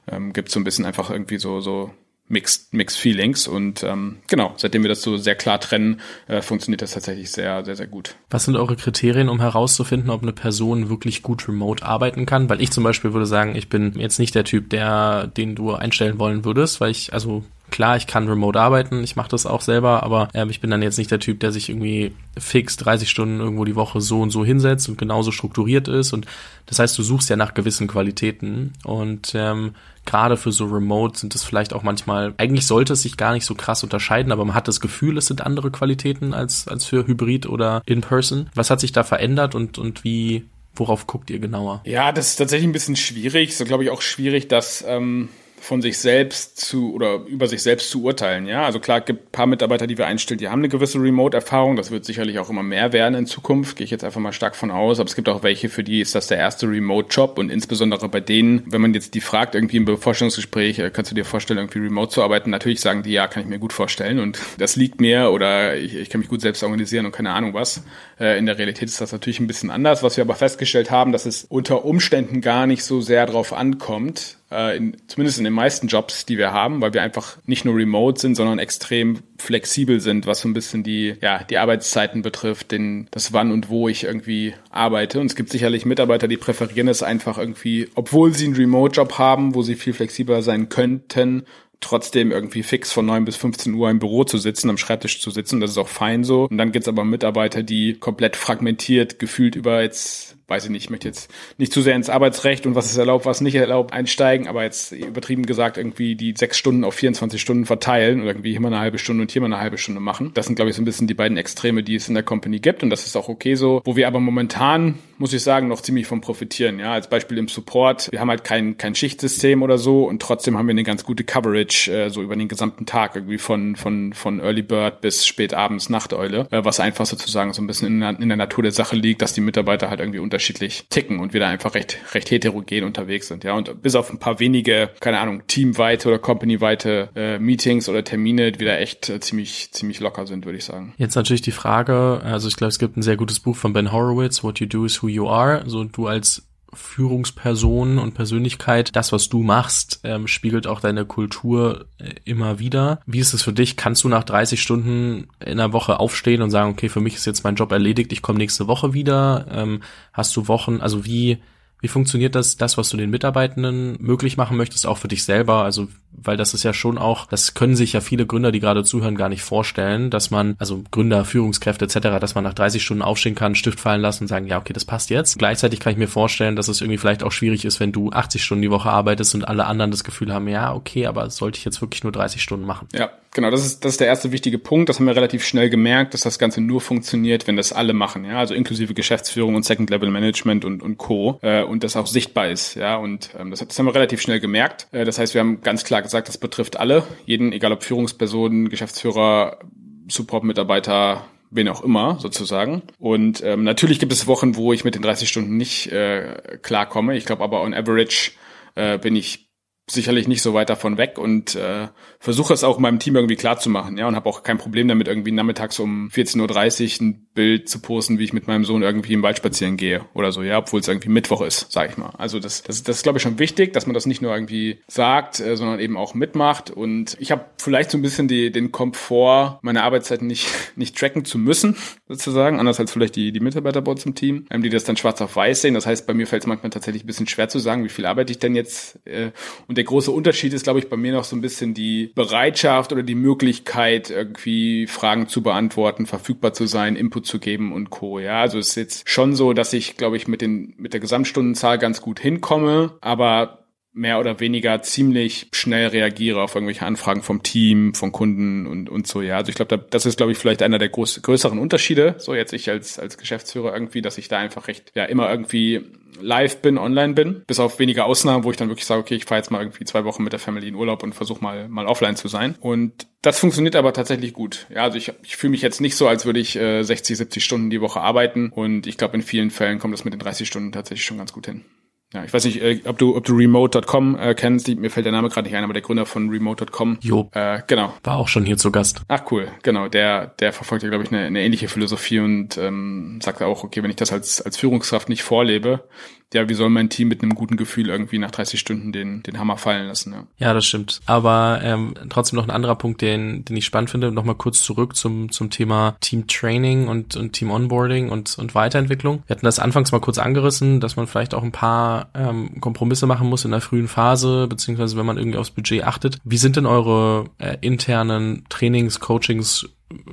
[SPEAKER 1] ähm, gibt so ein bisschen einfach irgendwie so, so Mixed, Mixed Feelings und ähm, genau, seitdem wir das so sehr klar trennen, äh, funktioniert das tatsächlich sehr, sehr, sehr gut.
[SPEAKER 2] Was sind eure Kriterien, um herauszufinden, ob eine Person wirklich gut remote arbeiten kann? Weil ich zum Beispiel würde sagen, ich bin jetzt nicht der Typ, der, den du einstellen wollen würdest, weil ich, also klar, ich kann remote arbeiten, ich mache das auch selber, aber äh, ich bin dann jetzt nicht der Typ, der sich irgendwie fix 30 Stunden irgendwo die Woche so und so hinsetzt und genauso strukturiert ist. Und das heißt, du suchst ja nach gewissen Qualitäten. Und ähm, gerade für so Remote sind es vielleicht auch manchmal, eigentlich sollte es sich gar nicht so krass unterscheiden, aber man hat das Gefühl, es sind andere Qualitäten als, als für Hybrid oder In-Person. Was hat sich da verändert und, und wie, worauf guckt ihr genauer?
[SPEAKER 1] Ja, das ist tatsächlich ein bisschen schwierig. So glaube ich auch schwierig, dass ähm, von sich selbst zu oder über sich selbst zu urteilen. Ja, also klar, gibt paar Mitarbeiter, die wir einstellen, die haben eine gewisse Remote-Erfahrung. Das wird sicherlich auch immer mehr werden in Zukunft. Gehe ich jetzt einfach mal stark von aus. Aber es gibt auch welche, für die ist das der erste Remote-Job und insbesondere bei denen, wenn man jetzt die fragt, irgendwie im Vorstellungsgespräch, äh, kannst du dir vorstellen, irgendwie remote zu arbeiten? Natürlich sagen die, ja, kann ich mir gut vorstellen und *laughs* das liegt mir oder ich, ich kann mich gut selbst organisieren und keine Ahnung was. Äh, in der Realität ist das natürlich ein bisschen anders. Was wir aber festgestellt haben, dass es unter Umständen gar nicht so sehr drauf ankommt, äh, in, zumindest in den meisten Jobs, die wir haben, weil wir einfach nicht nur remote sind, sondern extrem flexibel sind, was so ein bisschen die, ja, die Arbeitszeiten betrifft, den, das wann und wo ich irgendwie arbeite. Und es gibt sicherlich Mitarbeiter, die präferieren es einfach irgendwie, obwohl sie einen Remote-Job haben, wo sie viel flexibler sein könnten, trotzdem irgendwie fix von 9 bis 15 Uhr im Büro zu sitzen, am Schreibtisch zu sitzen. Das ist auch fein so. Und dann gibt's aber Mitarbeiter, die komplett fragmentiert, gefühlt über jetzt weiß ich nicht, ich möchte jetzt nicht zu sehr ins Arbeitsrecht und was ist erlaubt, was nicht erlaubt einsteigen, aber jetzt übertrieben gesagt irgendwie die sechs Stunden auf 24 Stunden verteilen und irgendwie hier mal eine halbe Stunde und hier mal eine halbe Stunde machen. Das sind, glaube ich, so ein bisschen die beiden Extreme, die es in der Company gibt und das ist auch okay so. Wo wir aber momentan, muss ich sagen, noch ziemlich von profitieren. Ja, als Beispiel im Support, wir haben halt kein, kein Schichtsystem oder so und trotzdem haben wir eine ganz gute Coverage äh, so über den gesamten Tag, irgendwie von, von, von Early Bird bis spät abends Nachteule, äh, was einfach sozusagen so ein bisschen in, in der Natur der Sache liegt, dass die Mitarbeiter halt irgendwie unter unterschiedlich ticken und wir da einfach recht, recht heterogen unterwegs sind, ja. Und bis auf ein paar wenige, keine Ahnung, teamweite oder companyweite äh, Meetings oder Termine, die da echt äh, ziemlich, ziemlich locker sind, würde ich sagen.
[SPEAKER 2] Jetzt natürlich die Frage, also ich glaube, es gibt ein sehr gutes Buch von Ben Horowitz, What You Do is Who You Are. So du als Führungsperson und Persönlichkeit, das, was du machst, ähm, spiegelt auch deine Kultur äh, immer wieder. Wie ist es für dich? Kannst du nach 30 Stunden in der Woche aufstehen und sagen, okay, für mich ist jetzt mein Job erledigt, ich komme nächste Woche wieder? Ähm, hast du Wochen, also wie, wie funktioniert das, das, was du den Mitarbeitenden möglich machen möchtest, auch für dich selber? Also, weil das ist ja schon auch, das können sich ja viele Gründer, die gerade zuhören, gar nicht vorstellen, dass man, also Gründer, Führungskräfte etc., dass man nach 30 Stunden aufstehen kann, Stift fallen lassen und sagen, ja, okay, das passt jetzt. Gleichzeitig kann ich mir vorstellen, dass es irgendwie vielleicht auch schwierig ist, wenn du 80 Stunden die Woche arbeitest und alle anderen das Gefühl haben, ja, okay, aber sollte ich jetzt wirklich nur 30 Stunden machen?
[SPEAKER 1] Ja, genau, das ist, das ist der erste wichtige Punkt. Das haben wir relativ schnell gemerkt, dass das Ganze nur funktioniert, wenn das alle machen, ja, also inklusive Geschäftsführung und Second Level Management und, und Co. Äh, und das auch sichtbar ist, ja, und ähm, das, das haben wir relativ schnell gemerkt. Äh, das heißt, wir haben ganz klar gesagt, das betrifft alle, jeden, egal ob Führungspersonen, Geschäftsführer, Support-Mitarbeiter, wen auch immer sozusagen. Und ähm, natürlich gibt es Wochen, wo ich mit den 30 Stunden nicht äh, klarkomme. Ich glaube aber on average äh, bin ich sicherlich nicht so weit davon weg und äh, versuche es auch meinem Team irgendwie klar zu machen, ja, und habe auch kein Problem damit, irgendwie nachmittags um 14.30 Uhr ein Bild zu posten, wie ich mit meinem Sohn irgendwie im Wald spazieren gehe oder so, ja, obwohl es irgendwie Mittwoch ist, sag ich mal. Also das, das, das ist, glaube ich, schon wichtig, dass man das nicht nur irgendwie sagt, äh, sondern eben auch mitmacht. Und ich habe vielleicht so ein bisschen die, den Komfort, meine Arbeitszeiten nicht, *laughs* nicht tracken zu müssen, sozusagen, anders als vielleicht die, die Mitarbeiter bei uns im Team, ähm, die das dann schwarz auf weiß sehen. Das heißt, bei mir fällt es manchmal tatsächlich ein bisschen schwer zu sagen, wie viel arbeite ich denn jetzt. Äh, und der große Unterschied ist, glaube ich, bei mir noch so ein bisschen die Bereitschaft oder die Möglichkeit, irgendwie Fragen zu beantworten, verfügbar zu sein, Input zu geben und Co. Ja, also es ist jetzt schon so, dass ich, glaube ich, mit den, mit der Gesamtstundenzahl ganz gut hinkomme, aber mehr oder weniger ziemlich schnell reagiere auf irgendwelche Anfragen vom Team, von Kunden und, und so, ja. Also ich glaube, das ist, glaube ich, vielleicht einer der groß, größeren Unterschiede, so jetzt ich als, als Geschäftsführer irgendwie, dass ich da einfach recht, ja, immer irgendwie live bin, online bin, bis auf wenige Ausnahmen, wo ich dann wirklich sage, okay, ich fahre jetzt mal irgendwie zwei Wochen mit der Family in Urlaub und versuche mal mal offline zu sein. Und das funktioniert aber tatsächlich gut. Ja, also ich, ich fühle mich jetzt nicht so, als würde ich äh, 60, 70 Stunden die Woche arbeiten. Und ich glaube, in vielen Fällen kommt das mit den 30 Stunden tatsächlich schon ganz gut hin. Ja, ich weiß nicht, äh, ob du, ob du Remote.com äh, kennst. Mir fällt der Name gerade nicht ein, aber der Gründer von Remote.com.
[SPEAKER 2] Jo.
[SPEAKER 1] Äh, genau.
[SPEAKER 2] War auch schon hier zu Gast.
[SPEAKER 1] Ach cool, genau. Der, der verfolgt ja, glaube ich, eine, eine ähnliche Philosophie und ähm, sagt auch, okay, wenn ich das als, als Führungskraft nicht vorlebe, ja, wie soll mein Team mit einem guten Gefühl irgendwie nach 30 Stunden den, den Hammer fallen lassen? Ja,
[SPEAKER 2] ja das stimmt. Aber ähm, trotzdem noch ein anderer Punkt, den, den ich spannend finde. Nochmal kurz zurück zum, zum Thema Team Training und, und Team Onboarding und, und Weiterentwicklung. Wir hatten das anfangs mal kurz angerissen, dass man vielleicht auch ein paar ähm, Kompromisse machen muss in der frühen Phase, beziehungsweise wenn man irgendwie aufs Budget achtet. Wie sind denn eure äh, internen Trainings, Coachings,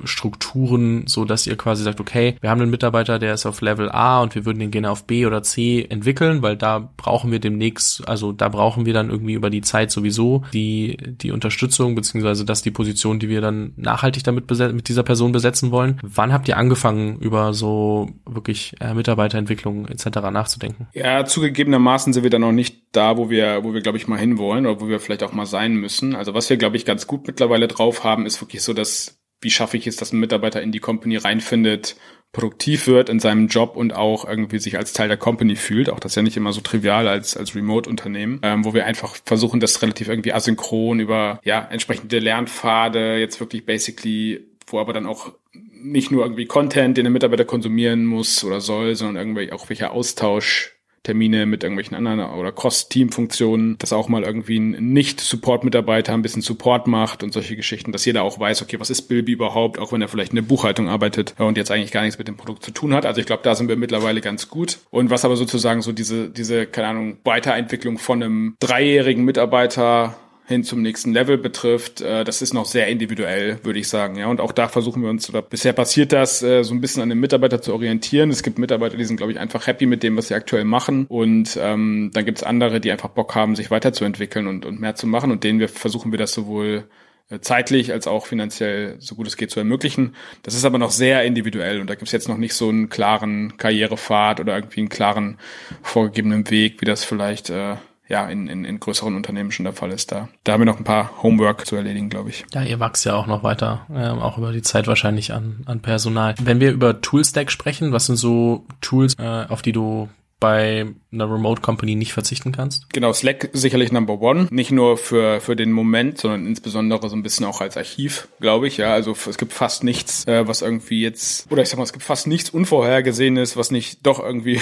[SPEAKER 2] Strukturen, so dass ihr quasi sagt, okay, wir haben einen Mitarbeiter, der ist auf Level A und wir würden den gerne auf B oder C entwickeln, weil da brauchen wir demnächst, also da brauchen wir dann irgendwie über die Zeit sowieso die, die Unterstützung, beziehungsweise das die Position, die wir dann nachhaltig damit mit dieser Person besetzen wollen. Wann habt ihr angefangen, über so wirklich äh, Mitarbeiterentwicklung etc. nachzudenken?
[SPEAKER 1] Ja, zugegebenermaßen sind wir dann noch nicht da, wo wir, wo wir, glaube ich, mal hinwollen oder wo wir vielleicht auch mal sein müssen. Also was wir, glaube ich, ganz gut mittlerweile drauf haben, ist wirklich so, dass wie schaffe ich es, dass ein Mitarbeiter in die Company reinfindet, produktiv wird in seinem Job und auch irgendwie sich als Teil der Company fühlt. Auch das ist ja nicht immer so trivial als, als Remote-Unternehmen, ähm, wo wir einfach versuchen, das relativ irgendwie asynchron über ja entsprechende Lernpfade jetzt wirklich basically, wo aber dann auch nicht nur irgendwie Content, den der Mitarbeiter konsumieren muss oder soll, sondern irgendwie auch welcher Austausch Termine mit irgendwelchen anderen oder Cross-Team-Funktionen, dass auch mal irgendwie ein Nicht-Support-Mitarbeiter ein bisschen Support macht und solche Geschichten, dass jeder auch weiß, okay, was ist Bilby überhaupt, auch wenn er vielleicht in der Buchhaltung arbeitet und jetzt eigentlich gar nichts mit dem Produkt zu tun hat. Also ich glaube, da sind wir mittlerweile ganz gut. Und was aber sozusagen so diese, diese, keine Ahnung, Weiterentwicklung von einem dreijährigen Mitarbeiter hin zum nächsten Level betrifft, äh, das ist noch sehr individuell, würde ich sagen. Ja, und auch da versuchen wir uns, oder bisher passiert das, äh, so ein bisschen an den Mitarbeiter zu orientieren. Es gibt Mitarbeiter, die sind, glaube ich, einfach happy mit dem, was sie aktuell machen. Und ähm, dann gibt es andere, die einfach Bock haben, sich weiterzuentwickeln und, und mehr zu machen. Und denen wir versuchen wir das sowohl äh, zeitlich als auch finanziell so gut es geht zu ermöglichen. Das ist aber noch sehr individuell und da gibt es jetzt noch nicht so einen klaren Karrierepfad oder irgendwie einen klaren vorgegebenen Weg, wie das vielleicht äh, ja in, in, in größeren Unternehmen schon der Fall ist. Da, da haben wir noch ein paar Homework zu erledigen, glaube ich.
[SPEAKER 2] Ja, ihr wachst ja auch noch weiter, äh, auch über die Zeit wahrscheinlich an, an Personal. Wenn wir über Toolstack sprechen, was sind so Tools, äh, auf die du bei einer Remote Company nicht verzichten kannst?
[SPEAKER 1] Genau, Slack sicherlich Number One. Nicht nur für, für den Moment, sondern insbesondere so ein bisschen auch als Archiv, glaube ich. Ja, also es gibt fast nichts, äh, was irgendwie jetzt, oder ich sag mal, es gibt fast nichts Unvorhergesehenes, was nicht doch irgendwie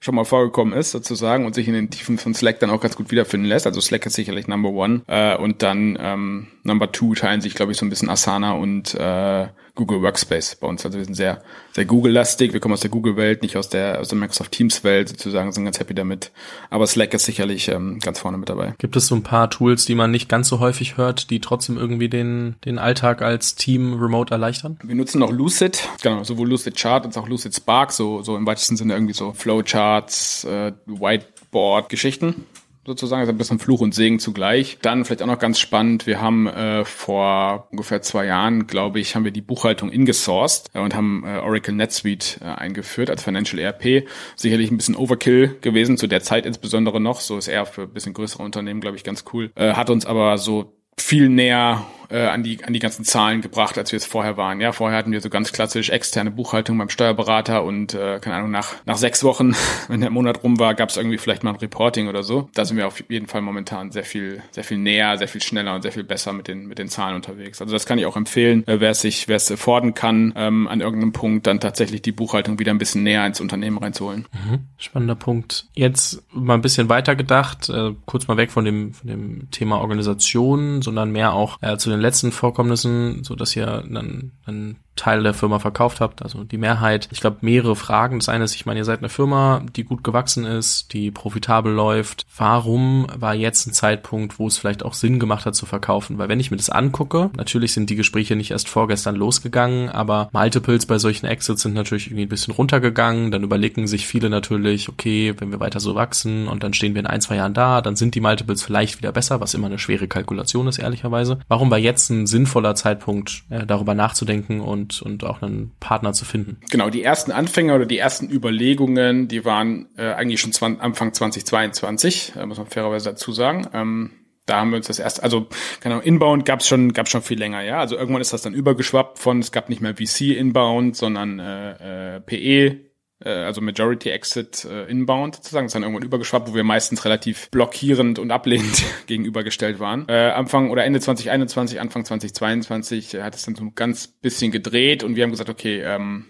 [SPEAKER 1] schon mal vorgekommen ist, sozusagen, und sich in den Tiefen von Slack dann auch ganz gut wiederfinden lässt. Also Slack ist sicherlich Number One. Äh, und dann ähm, Number Two teilen sich, glaube ich, so ein bisschen Asana und äh, Google Workspace bei uns. Also wir sind sehr, sehr Google-lastig. Wir kommen aus der Google-Welt, nicht aus der, aus der Microsoft Teams-Welt sozusagen, sind ganz happy damit. Aber Slack ist sicherlich ähm, ganz vorne mit dabei.
[SPEAKER 2] Gibt es so ein paar Tools, die man nicht ganz so häufig hört, die trotzdem irgendwie den, den Alltag als Team remote erleichtern?
[SPEAKER 1] Wir nutzen noch Lucid, genau, sowohl Lucid Chart als auch Lucid Spark, so, so im weitesten Sinne irgendwie so Flowcharts, äh, Whiteboard-Geschichten sozusagen, ist ein bisschen Fluch und Segen zugleich. Dann vielleicht auch noch ganz spannend, wir haben äh, vor ungefähr zwei Jahren, glaube ich, haben wir die Buchhaltung ingesourced äh, und haben äh, Oracle NetSuite äh, eingeführt als Financial ERP. Sicherlich ein bisschen Overkill gewesen, zu der Zeit insbesondere noch, so ist eher für ein bisschen größere Unternehmen, glaube ich, ganz cool. Äh, hat uns aber so viel näher äh, an die an die ganzen Zahlen gebracht, als wir es vorher waren. Ja, vorher hatten wir so ganz klassisch externe Buchhaltung beim Steuerberater und äh, keine Ahnung nach nach sechs Wochen, *laughs* wenn der Monat rum war, gab es irgendwie vielleicht mal ein Reporting oder so. Da sind wir auf jeden Fall momentan sehr viel sehr viel näher, sehr viel schneller und sehr viel besser mit den mit den Zahlen unterwegs. Also das kann ich auch empfehlen, äh, wer es sich wer es afforden kann, ähm, an irgendeinem Punkt dann tatsächlich die Buchhaltung wieder ein bisschen näher ins Unternehmen reinzuholen.
[SPEAKER 2] Mhm. Spannender Punkt. Jetzt mal ein bisschen weiter gedacht, äh, kurz mal weg von dem von dem Thema Organisation, sondern mehr auch äh, zu den letzten Vorkommnissen, so dass ihr dann, dann Teil der Firma verkauft habt, also die Mehrheit. Ich glaube, mehrere Fragen. Das eine ist, ich meine, ihr seid eine Firma, die gut gewachsen ist, die profitabel läuft. Warum war jetzt ein Zeitpunkt, wo es vielleicht auch Sinn gemacht hat zu verkaufen? Weil wenn ich mir das angucke, natürlich sind die Gespräche nicht erst vorgestern losgegangen, aber Multiples bei solchen Exits sind natürlich irgendwie ein bisschen runtergegangen. Dann überlegen sich viele natürlich, okay, wenn wir weiter so wachsen und dann stehen wir in ein, zwei Jahren da, dann sind die Multiples vielleicht wieder besser, was immer eine schwere Kalkulation ist, ehrlicherweise. Warum war jetzt ein sinnvoller Zeitpunkt, äh, darüber nachzudenken und und, und auch einen Partner zu finden.
[SPEAKER 1] Genau, die ersten Anfänger oder die ersten Überlegungen, die waren äh, eigentlich schon 20, Anfang 2022, äh, muss man fairerweise dazu sagen. Ähm, da haben wir uns das erst, also Ahnung, Inbound gab's schon, gab's schon viel länger, ja. Also irgendwann ist das dann übergeschwappt von, es gab nicht mehr VC Inbound, sondern äh, äh, PE, also Majority Exit äh, Inbound sozusagen, ist dann irgendwann übergeschwappt, wo wir meistens relativ blockierend und ablehnend *laughs* gegenübergestellt waren. Äh, Anfang oder Ende 2021, Anfang 2022 hat es dann so ein ganz bisschen gedreht und wir haben gesagt, okay, ähm,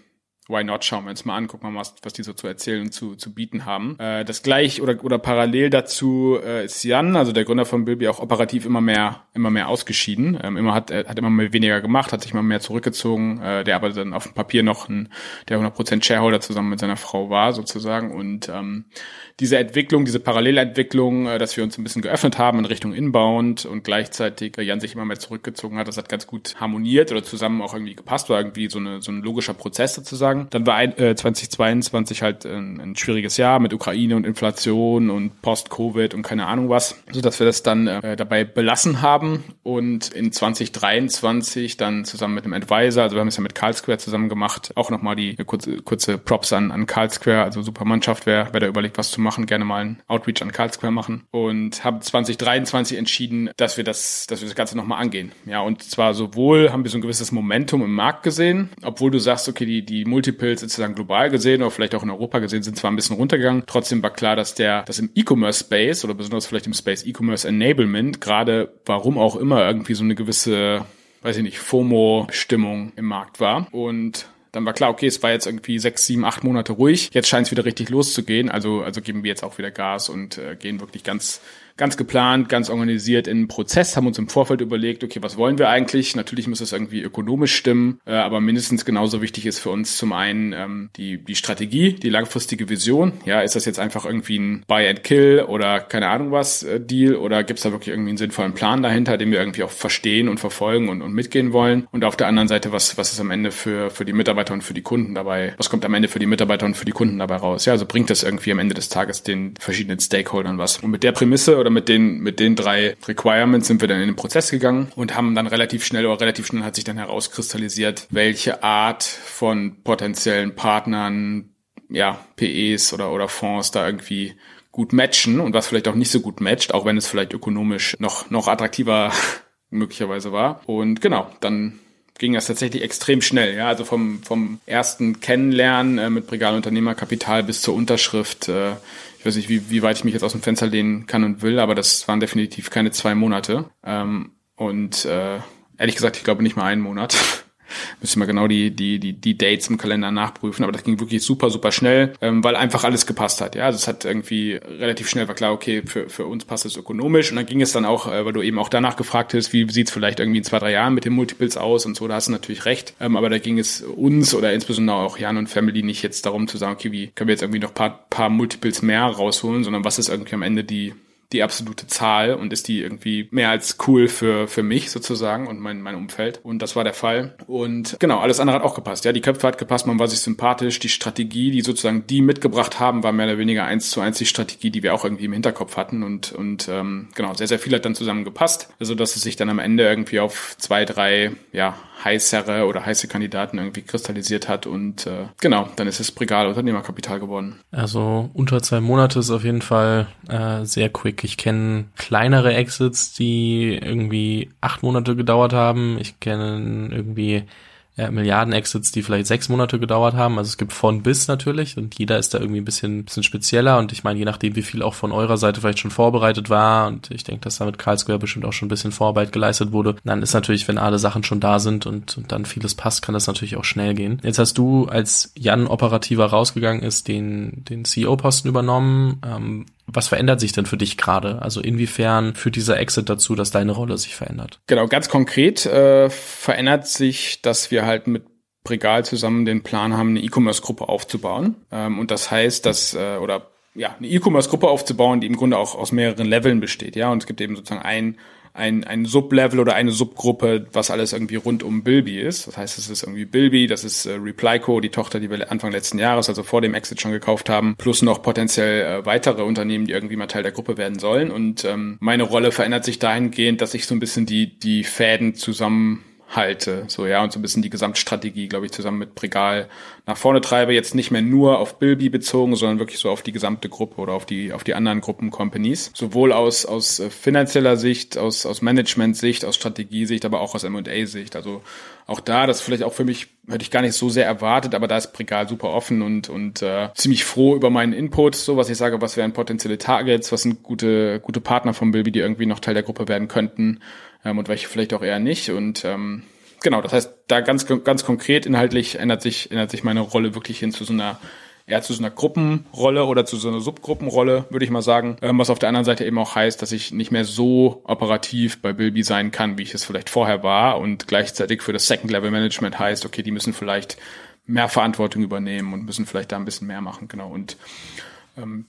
[SPEAKER 1] why not? Schauen wir uns mal an, gucken wir mal, was, was die so zu erzählen und zu, zu bieten haben. Äh, das gleich oder, oder parallel dazu äh, ist Jan, also der Gründer von Bilby, auch operativ immer mehr, immer mehr ausgeschieden. Ähm, immer hat, hat immer mehr weniger gemacht, hat sich immer mehr zurückgezogen. Äh, der aber dann auf dem Papier noch ein, der 100% Shareholder zusammen mit seiner Frau war sozusagen und ähm, diese Entwicklung, diese Parallelentwicklung, äh, dass wir uns ein bisschen geöffnet haben in Richtung Inbound und gleichzeitig äh, Jan sich immer mehr zurückgezogen hat, das hat ganz gut harmoniert oder zusammen auch irgendwie gepasst, war irgendwie so, eine, so ein logischer Prozess sozusagen. Dann war ein, äh, 2022 halt ein, ein schwieriges Jahr mit Ukraine und Inflation und Post-Covid und keine Ahnung was, so dass wir das dann äh, dabei belassen haben. Und in 2023 dann zusammen mit einem Advisor, also wir haben es ja mit Carl Square zusammen gemacht, auch nochmal die kurze, kurze Props an, an Carl Square, also super Mannschaft, wer, wer da überlegt, was zu machen gerne mal einen Outreach an Carl Square machen. Und haben 2023 entschieden, dass wir das, dass wir das Ganze nochmal angehen. Ja, und zwar sowohl haben wir so ein gewisses Momentum im Markt gesehen, obwohl du sagst, okay, die, die Multiples sozusagen global gesehen oder vielleicht auch in Europa gesehen sind zwar ein bisschen runtergegangen. Trotzdem war klar, dass der, dass im E-Commerce Space oder besonders vielleicht im Space E-Commerce Enablement gerade, warum auch immer, irgendwie so eine gewisse weiß ich nicht, FOMO-Stimmung im Markt war. Und dann war klar, okay, es war jetzt irgendwie sechs, sieben, acht Monate ruhig. Jetzt scheint es wieder richtig loszugehen. Also, also geben wir jetzt auch wieder Gas und äh, gehen wirklich ganz ganz geplant, ganz organisiert in einen Prozess, haben uns im Vorfeld überlegt, okay, was wollen wir eigentlich? Natürlich muss es irgendwie ökonomisch stimmen, äh, aber mindestens genauso wichtig ist für uns zum einen ähm, die, die Strategie, die langfristige Vision. Ja, ist das jetzt einfach irgendwie ein Buy and Kill oder keine Ahnung was äh, Deal oder gibt es da wirklich irgendwie einen sinnvollen Plan dahinter, den wir irgendwie auch verstehen und verfolgen und, und mitgehen wollen? Und auf der anderen Seite, was, was ist am Ende für, für die Mitarbeiter und für die Kunden dabei? Was kommt am Ende für die Mitarbeiter und für die Kunden dabei raus? Ja, also bringt das irgendwie am Ende des Tages den verschiedenen Stakeholdern was? Und mit der Prämisse oder mit den, mit den drei Requirements sind wir dann in den Prozess gegangen und haben dann relativ schnell oder relativ schnell hat sich dann herauskristallisiert, welche Art von potenziellen Partnern, ja, PEs oder, oder Fonds da irgendwie gut matchen und was vielleicht auch nicht so gut matcht, auch wenn es vielleicht ökonomisch noch, noch attraktiver *laughs* möglicherweise war. Und genau, dann ging das tatsächlich extrem schnell. Ja, also vom, vom ersten Kennenlernen äh, mit Bregal Unternehmerkapital bis zur Unterschrift äh, ich weiß nicht, wie, wie weit ich mich jetzt aus dem Fenster lehnen kann und will, aber das waren definitiv keine zwei Monate. Ähm, und äh, ehrlich gesagt, ich glaube nicht mal einen Monat. *laughs* Müsste mal genau die, die, die, die Dates im Kalender nachprüfen, aber das ging wirklich super, super schnell, ähm, weil einfach alles gepasst hat. Ja, also es hat irgendwie relativ schnell war klar, okay, für, für uns passt es ökonomisch. Und dann ging es dann auch, äh, weil du eben auch danach gefragt hast, wie sieht es vielleicht irgendwie in zwei, drei Jahren mit den Multiples aus und so, da hast du natürlich recht. Ähm, aber da ging es uns oder insbesondere auch Jan und Family nicht jetzt darum zu sagen, okay, wie können wir jetzt irgendwie noch paar, paar Multiples mehr rausholen, sondern was ist irgendwie am Ende die, die absolute Zahl und ist die irgendwie mehr als cool für, für mich sozusagen und mein, mein Umfeld. Und das war der Fall. Und genau, alles andere hat auch gepasst. Ja, die Köpfe hat gepasst, man war sich sympathisch. Die Strategie, die sozusagen die mitgebracht haben, war mehr oder weniger eins zu eins die Strategie, die wir auch irgendwie im Hinterkopf hatten. Und, und ähm, genau, sehr, sehr viel hat dann zusammen gepasst. Also, dass es sich dann am Ende irgendwie auf zwei, drei, ja, heißere oder heiße Kandidaten irgendwie kristallisiert hat. Und äh, genau, dann ist es Bregal Unternehmerkapital geworden.
[SPEAKER 2] Also unter zwei Monate ist auf jeden Fall äh, sehr quick. Ich kenne kleinere Exits, die irgendwie acht Monate gedauert haben. Ich kenne irgendwie ja, Milliarden-Exits, die vielleicht sechs Monate gedauert haben. Also es gibt von bis natürlich und jeder ist da irgendwie ein bisschen, bisschen spezieller und ich meine, je nachdem, wie viel auch von eurer Seite vielleicht schon vorbereitet war und ich denke, dass da mit Karl Square bestimmt auch schon ein bisschen Vorarbeit geleistet wurde, dann ist natürlich, wenn alle Sachen schon da sind und, und dann vieles passt, kann das natürlich auch schnell gehen. Jetzt hast du, als Jan operativer rausgegangen ist, den, den CEO-Posten übernommen. Ähm, was verändert sich denn für dich gerade? Also inwiefern führt dieser Exit dazu, dass deine Rolle sich verändert?
[SPEAKER 1] Genau, ganz konkret äh, verändert sich, dass wir halt mit Regal zusammen den Plan haben, eine E-Commerce-Gruppe aufzubauen. Ähm, und das heißt, dass, äh, oder ja, eine E-Commerce-Gruppe aufzubauen, die im Grunde auch aus mehreren Leveln besteht. Ja, und es gibt eben sozusagen ein ein, ein Sublevel oder eine Subgruppe, was alles irgendwie rund um Bilby ist. Das heißt, es ist irgendwie Bilby, das ist äh, Replyco, die Tochter, die wir Anfang letzten Jahres, also vor dem Exit schon gekauft haben, plus noch potenziell äh, weitere Unternehmen, die irgendwie mal Teil der Gruppe werden sollen. Und ähm, meine Rolle verändert sich dahingehend, dass ich so ein bisschen die, die Fäden zusammen halte. So, ja, und so ein bisschen die Gesamtstrategie, glaube ich, zusammen mit Pregal nach vorne treibe. Jetzt nicht mehr nur auf Bilby bezogen, sondern wirklich so auf die gesamte Gruppe oder auf die, auf die anderen Gruppen-Companies. Sowohl aus, aus äh, finanzieller Sicht, aus, aus Management-Sicht, aus Strategiesicht, aber auch aus M&A-Sicht. Also auch da, das vielleicht auch für mich, hätte ich gar nicht so sehr erwartet, aber da ist Pregal super offen und, und äh, ziemlich froh über meinen Input, so was ich sage, was wären potenzielle Targets, was sind gute, gute Partner von Bilby, die irgendwie noch Teil der Gruppe werden könnten ähm, und welche vielleicht auch eher nicht. Und ähm, genau, das heißt, da ganz, ganz konkret inhaltlich ändert sich, ändert sich meine Rolle wirklich hin zu so einer eher zu so einer Gruppenrolle oder zu so einer Subgruppenrolle, würde ich mal sagen. Ähm, was auf der anderen Seite eben auch heißt, dass ich nicht mehr so operativ bei Bilby sein kann, wie ich es vielleicht vorher war und gleichzeitig für das Second Level Management heißt, okay, die müssen vielleicht mehr Verantwortung übernehmen und müssen vielleicht da ein bisschen mehr machen, genau. Und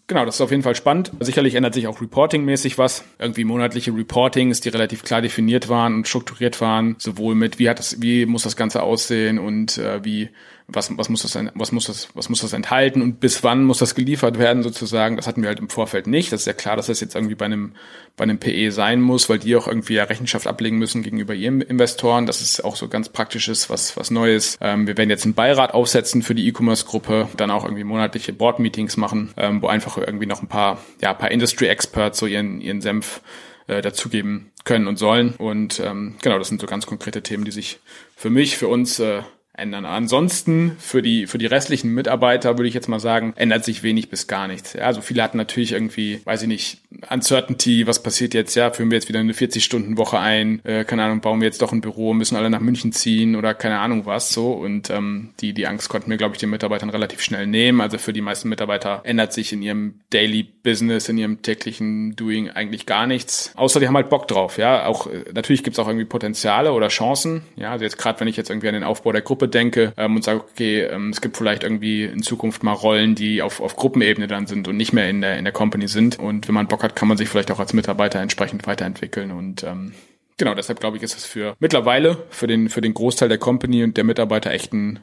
[SPEAKER 1] genau, das ist auf jeden Fall spannend. Sicherlich ändert sich auch reportingmäßig was. Irgendwie monatliche Reportings, die relativ klar definiert waren und strukturiert waren, sowohl mit wie hat das, wie muss das Ganze aussehen und äh, wie was, was muss das, was muss das, was muss das enthalten und bis wann muss das geliefert werden sozusagen. Das hatten wir halt im Vorfeld nicht. Das ist ja klar, dass das jetzt irgendwie bei einem, bei einem PE sein muss, weil die auch irgendwie ja Rechenschaft ablegen müssen gegenüber ihren Investoren. Das ist auch so ganz praktisches, was, was Neues. Ähm, wir werden jetzt einen Beirat aufsetzen für die E-Commerce-Gruppe, dann auch irgendwie monatliche Board-Meetings machen, ähm, wo einfach irgendwie noch ein paar, ja, paar Industry-Experts so ihren, ihren Senf äh, dazugeben können und sollen. Und ähm, genau, das sind so ganz konkrete Themen, die sich für mich, für uns äh, ändern. Ansonsten für die, für die restlichen Mitarbeiter würde ich jetzt mal sagen, ändert sich wenig bis gar nichts. Ja, also viele hatten natürlich irgendwie, weiß ich nicht, Uncertainty, was passiert jetzt? Ja, führen wir jetzt wieder eine 40-Stunden-Woche ein? Äh, keine Ahnung, bauen wir jetzt doch ein Büro, müssen alle nach München ziehen oder keine Ahnung was so. Und ähm, die, die Angst konnten wir, glaube ich, den Mitarbeitern relativ schnell nehmen. Also für die meisten Mitarbeiter ändert sich in ihrem Daily Business, in ihrem täglichen Doing eigentlich gar nichts. Außer die haben halt Bock drauf. Ja, auch äh, natürlich gibt's auch irgendwie Potenziale oder Chancen. Ja, also jetzt gerade, wenn ich jetzt irgendwie an den Aufbau der Gruppe denke ähm, und sage, okay, ähm, es gibt vielleicht irgendwie in Zukunft mal Rollen, die auf, auf Gruppenebene dann sind und nicht mehr in der, in der Company sind. Und wenn man Bock hat, kann man sich vielleicht auch als Mitarbeiter entsprechend weiterentwickeln. Und ähm, genau, deshalb glaube ich, ist es für mittlerweile für den, für den Großteil der Company und der Mitarbeiter echt ein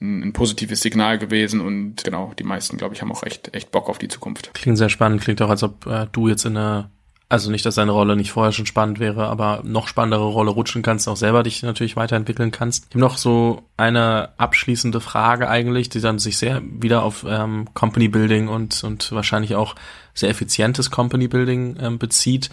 [SPEAKER 1] ein, ein positives Signal gewesen und genau, die meisten, glaube ich, haben auch echt, echt Bock auf die Zukunft.
[SPEAKER 2] Klingt sehr spannend, klingt auch, als ob äh, du jetzt in einer also nicht, dass deine Rolle nicht vorher schon spannend wäre, aber noch spannendere Rolle rutschen kannst, auch selber dich natürlich weiterentwickeln kannst. Ich habe noch so eine abschließende Frage eigentlich, die dann sich sehr wieder auf ähm, Company Building und, und wahrscheinlich auch sehr effizientes Company Building ähm, bezieht.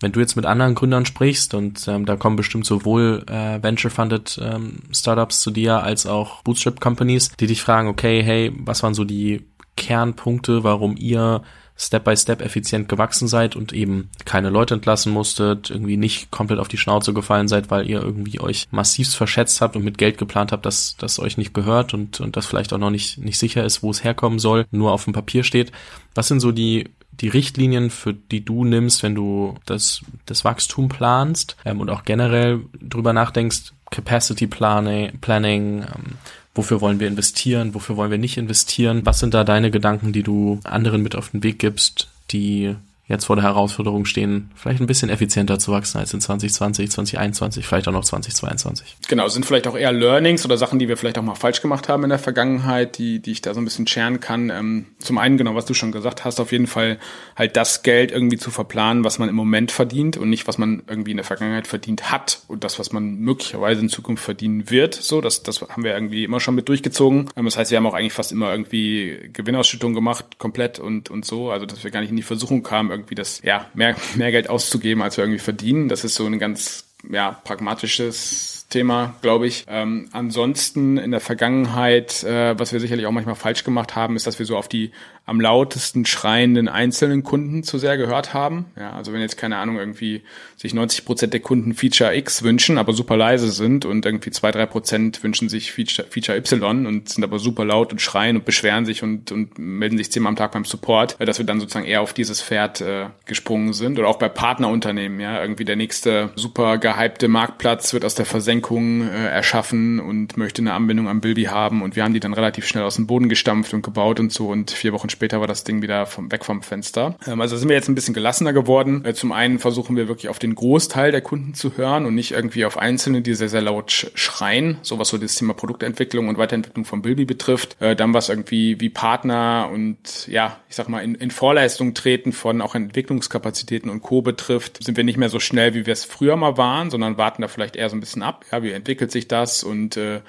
[SPEAKER 2] Wenn du jetzt mit anderen Gründern sprichst und ähm, da kommen bestimmt sowohl äh, Venture-Funded ähm, Startups zu dir als auch Bootstrap-Companies, die dich fragen, okay, hey, was waren so die Kernpunkte, warum ihr Step by Step effizient gewachsen seid und eben keine Leute entlassen musstet, irgendwie nicht komplett auf die Schnauze gefallen seid, weil ihr irgendwie euch massivst verschätzt habt und mit Geld geplant habt, dass das euch nicht gehört und, und das vielleicht auch noch nicht, nicht sicher ist, wo es herkommen soll, nur auf dem Papier steht. Was sind so die die Richtlinien, für die du nimmst, wenn du das, das Wachstum planst ähm, und auch generell drüber nachdenkst, Capacity Planning, Planning ähm, Wofür wollen wir investieren? Wofür wollen wir nicht investieren? Was sind da deine Gedanken, die du anderen mit auf den Weg gibst, die jetzt vor der Herausforderung stehen, vielleicht ein bisschen effizienter zu wachsen als in 2020, 2021, vielleicht auch noch 2022.
[SPEAKER 1] Genau, sind vielleicht auch eher Learnings oder Sachen, die wir vielleicht auch mal falsch gemacht haben in der Vergangenheit, die, die ich da so ein bisschen scheren kann. Ähm, zum einen, genau, was du schon gesagt hast, auf jeden Fall halt das Geld irgendwie zu verplanen, was man im Moment verdient und nicht, was man irgendwie in der Vergangenheit verdient hat und das, was man möglicherweise in Zukunft verdienen wird. So, das, das haben wir irgendwie immer schon mit durchgezogen. Ähm, das heißt, wir haben auch eigentlich fast immer irgendwie Gewinnausschüttung gemacht, komplett und, und so, also dass wir gar nicht in die Versuchung kamen, irgendwie das, ja, mehr, mehr Geld auszugeben, als wir irgendwie verdienen. Das ist so ein ganz, ja, pragmatisches Thema, glaube ich. Ähm, ansonsten in der Vergangenheit, äh, was wir sicherlich auch manchmal falsch gemacht haben, ist, dass wir so auf die am lautesten schreienden einzelnen Kunden zu sehr gehört haben. Ja, also wenn jetzt keine Ahnung irgendwie sich 90 Prozent der Kunden Feature X wünschen, aber super leise sind und irgendwie zwei drei Prozent wünschen sich Feature, Feature Y und sind aber super laut und schreien und beschweren sich und, und melden sich zehnmal am Tag beim Support, dass wir dann sozusagen eher auf dieses Pferd äh, gesprungen sind oder auch bei Partnerunternehmen. Ja, irgendwie der nächste super gehypte Marktplatz wird aus der Versenkung äh, erschaffen und möchte eine Anbindung am Bilby haben und wir haben die dann relativ schnell aus dem Boden gestampft und gebaut und so und vier Wochen später war das Ding wieder vom, weg vom Fenster. Ähm, also sind wir jetzt ein bisschen gelassener geworden. Äh, zum einen versuchen wir wirklich auf den Großteil der Kunden zu hören und nicht irgendwie auf Einzelne, die sehr, sehr laut schreien, so was so das Thema Produktentwicklung und Weiterentwicklung von Bilby betrifft. Äh, dann was irgendwie wie Partner und ja, ich sag mal, in, in Vorleistung treten von auch Entwicklungskapazitäten und Co. betrifft, sind wir nicht mehr so schnell, wie wir es früher mal waren, sondern warten da vielleicht eher so ein bisschen ab. Ja, wie entwickelt sich das und äh,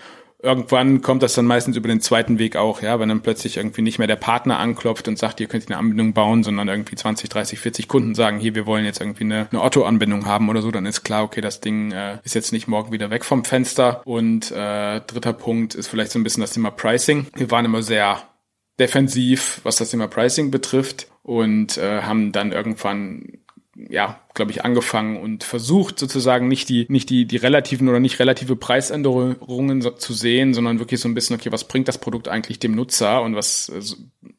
[SPEAKER 1] irgendwann kommt das dann meistens über den zweiten Weg auch, ja, wenn dann plötzlich irgendwie nicht mehr der Partner anklopft und sagt, ihr könnt eine Anbindung bauen, sondern irgendwie 20, 30, 40 Kunden sagen, hier, wir wollen jetzt irgendwie eine, eine Otto-Anbindung haben oder so, dann ist klar, okay, das Ding äh, ist jetzt nicht morgen wieder weg vom Fenster. Und äh, dritter Punkt ist vielleicht so ein bisschen das Thema Pricing. Wir waren immer sehr defensiv, was das Thema Pricing betrifft und äh, haben dann irgendwann ja, glaube ich, angefangen und versucht sozusagen nicht die, nicht die, die relativen oder nicht relative Preisänderungen so, zu sehen, sondern wirklich so ein bisschen, okay, was bringt das Produkt eigentlich dem Nutzer und was also,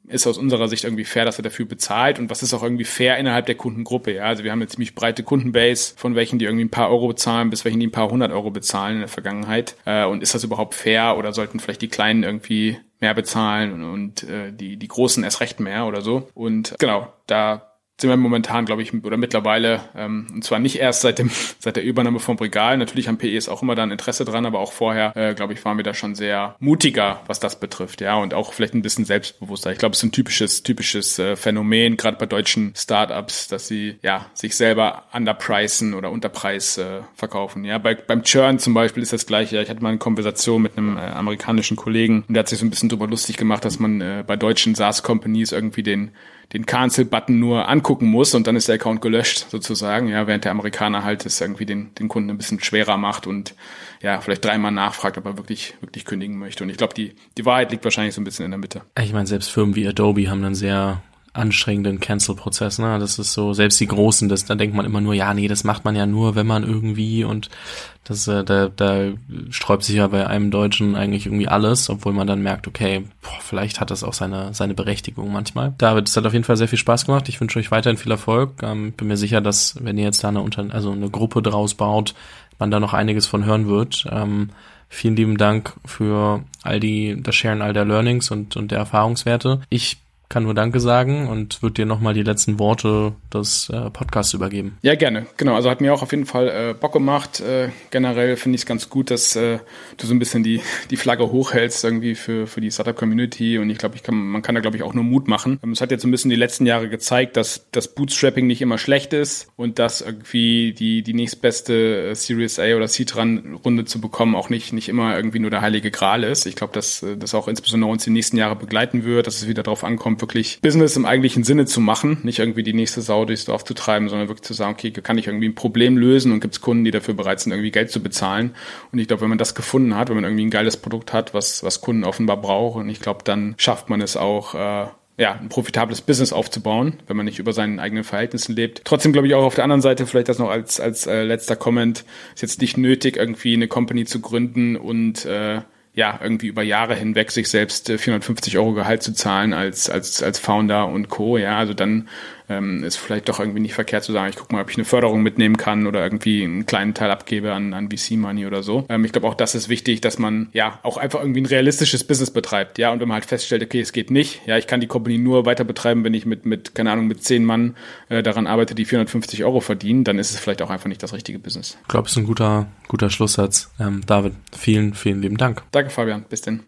[SPEAKER 1] ist aus unserer Sicht irgendwie fair, dass er dafür bezahlt und was ist auch irgendwie fair innerhalb der Kundengruppe, ja. Also wir haben eine ziemlich breite Kundenbase, von welchen die irgendwie ein paar Euro bezahlen, bis welchen die ein paar hundert Euro bezahlen in der Vergangenheit. Äh, und ist das überhaupt fair oder sollten vielleicht die Kleinen irgendwie mehr bezahlen und, und äh, die, die Großen erst recht mehr oder so. Und genau, da sind wir momentan, glaube ich, oder mittlerweile, ähm, und zwar nicht erst seit dem *laughs* seit der Übernahme vom Regal. Natürlich haben PEs auch immer da ein Interesse dran, aber auch vorher, äh, glaube ich, waren wir da schon sehr mutiger, was das betrifft, ja, und auch vielleicht ein bisschen selbstbewusster. Ich glaube, es ist ein typisches typisches äh, Phänomen, gerade bei deutschen Startups, dass sie ja sich selber underpricen oder unterpreis äh, verkaufen. Ja, bei, beim Churn zum Beispiel ist das gleiche. Ich hatte mal eine Konversation mit einem äh, amerikanischen Kollegen und der hat sich so ein bisschen drüber lustig gemacht, dass man äh, bei deutschen SaaS-Companies irgendwie den den Cancel-Button nur angucken muss und dann ist der Account gelöscht sozusagen, ja, während der Amerikaner halt es irgendwie den, den Kunden ein bisschen schwerer macht und ja, vielleicht dreimal nachfragt, ob er wirklich, wirklich kündigen möchte. Und ich glaube, die, die Wahrheit liegt wahrscheinlich so ein bisschen in der Mitte.
[SPEAKER 2] Ich meine, selbst Firmen wie Adobe haben einen sehr anstrengenden Cancel-Prozess, ne? Das ist so, selbst die Großen, das, da denkt man immer nur, ja, nee, das macht man ja nur, wenn man irgendwie und das, äh, da, da sträubt sich ja bei einem Deutschen eigentlich irgendwie alles, obwohl man dann merkt, okay, boah, vielleicht hat das auch seine, seine Berechtigung manchmal. David, es hat auf jeden Fall sehr viel Spaß gemacht. Ich wünsche euch weiterhin viel Erfolg. Ähm, bin mir sicher, dass, wenn ihr jetzt da eine, Unter also eine Gruppe draus baut, man da noch einiges von hören wird. Ähm, vielen lieben Dank für all die, das Sharen all der Learnings und, und der Erfahrungswerte. Ich kann nur Danke sagen und würde dir nochmal die letzten Worte des äh, Podcasts übergeben.
[SPEAKER 1] Ja, gerne. Genau, also hat mir auch auf jeden Fall äh, Bock gemacht. Äh, generell finde ich es ganz gut, dass äh, du so ein bisschen die, die Flagge hochhältst irgendwie für, für die Startup-Community und ich glaube, ich kann, man kann da glaube ich auch nur Mut machen. Ähm, es hat jetzt so ein bisschen die letzten Jahre gezeigt, dass das Bootstrapping nicht immer schlecht ist und dass irgendwie die, die nächstbeste äh, Series A oder C-Runde zu bekommen auch nicht, nicht immer irgendwie nur der heilige Gral ist. Ich glaube, dass äh, das auch insbesondere uns die nächsten Jahre begleiten wird, dass es wieder darauf ankommt, wirklich Business im eigentlichen Sinne zu machen, nicht irgendwie die nächste Sau durchs Dorf zu treiben, sondern wirklich zu sagen, okay, kann ich irgendwie ein Problem lösen und gibt es Kunden, die dafür bereit sind, irgendwie Geld zu bezahlen. Und ich glaube, wenn man das gefunden hat, wenn man irgendwie ein geiles Produkt hat, was, was Kunden offenbar brauchen, ich glaube, dann schafft man es auch, äh, ja, ein profitables Business aufzubauen, wenn man nicht über seinen eigenen Verhältnissen lebt. Trotzdem glaube ich auch auf der anderen Seite, vielleicht das noch als, als äh, letzter Comment, ist jetzt nicht nötig, irgendwie eine Company zu gründen und äh, ja, irgendwie über Jahre hinweg sich selbst 450 äh, Euro Gehalt zu zahlen als, als, als Founder und Co. Ja, also dann ähm, ist vielleicht doch irgendwie nicht verkehrt zu sagen, ich gucke mal, ob ich eine Förderung mitnehmen kann oder irgendwie einen kleinen Teil abgebe an, an VC-Money oder so. Ähm, ich glaube auch das ist wichtig, dass man ja auch einfach irgendwie ein realistisches Business betreibt, ja, und wenn man halt feststellt, okay, es geht nicht, ja, ich kann die Company nur weiter betreiben, wenn ich mit, mit keine Ahnung, mit zehn Mann äh, daran arbeite, die 450 Euro verdienen, dann ist es vielleicht auch einfach nicht das richtige Business.
[SPEAKER 2] Ich glaube, es ist ein guter, guter Schlusssatz. Ähm, David, vielen, vielen lieben Dank.
[SPEAKER 1] Danke, Fabian. Bis denn.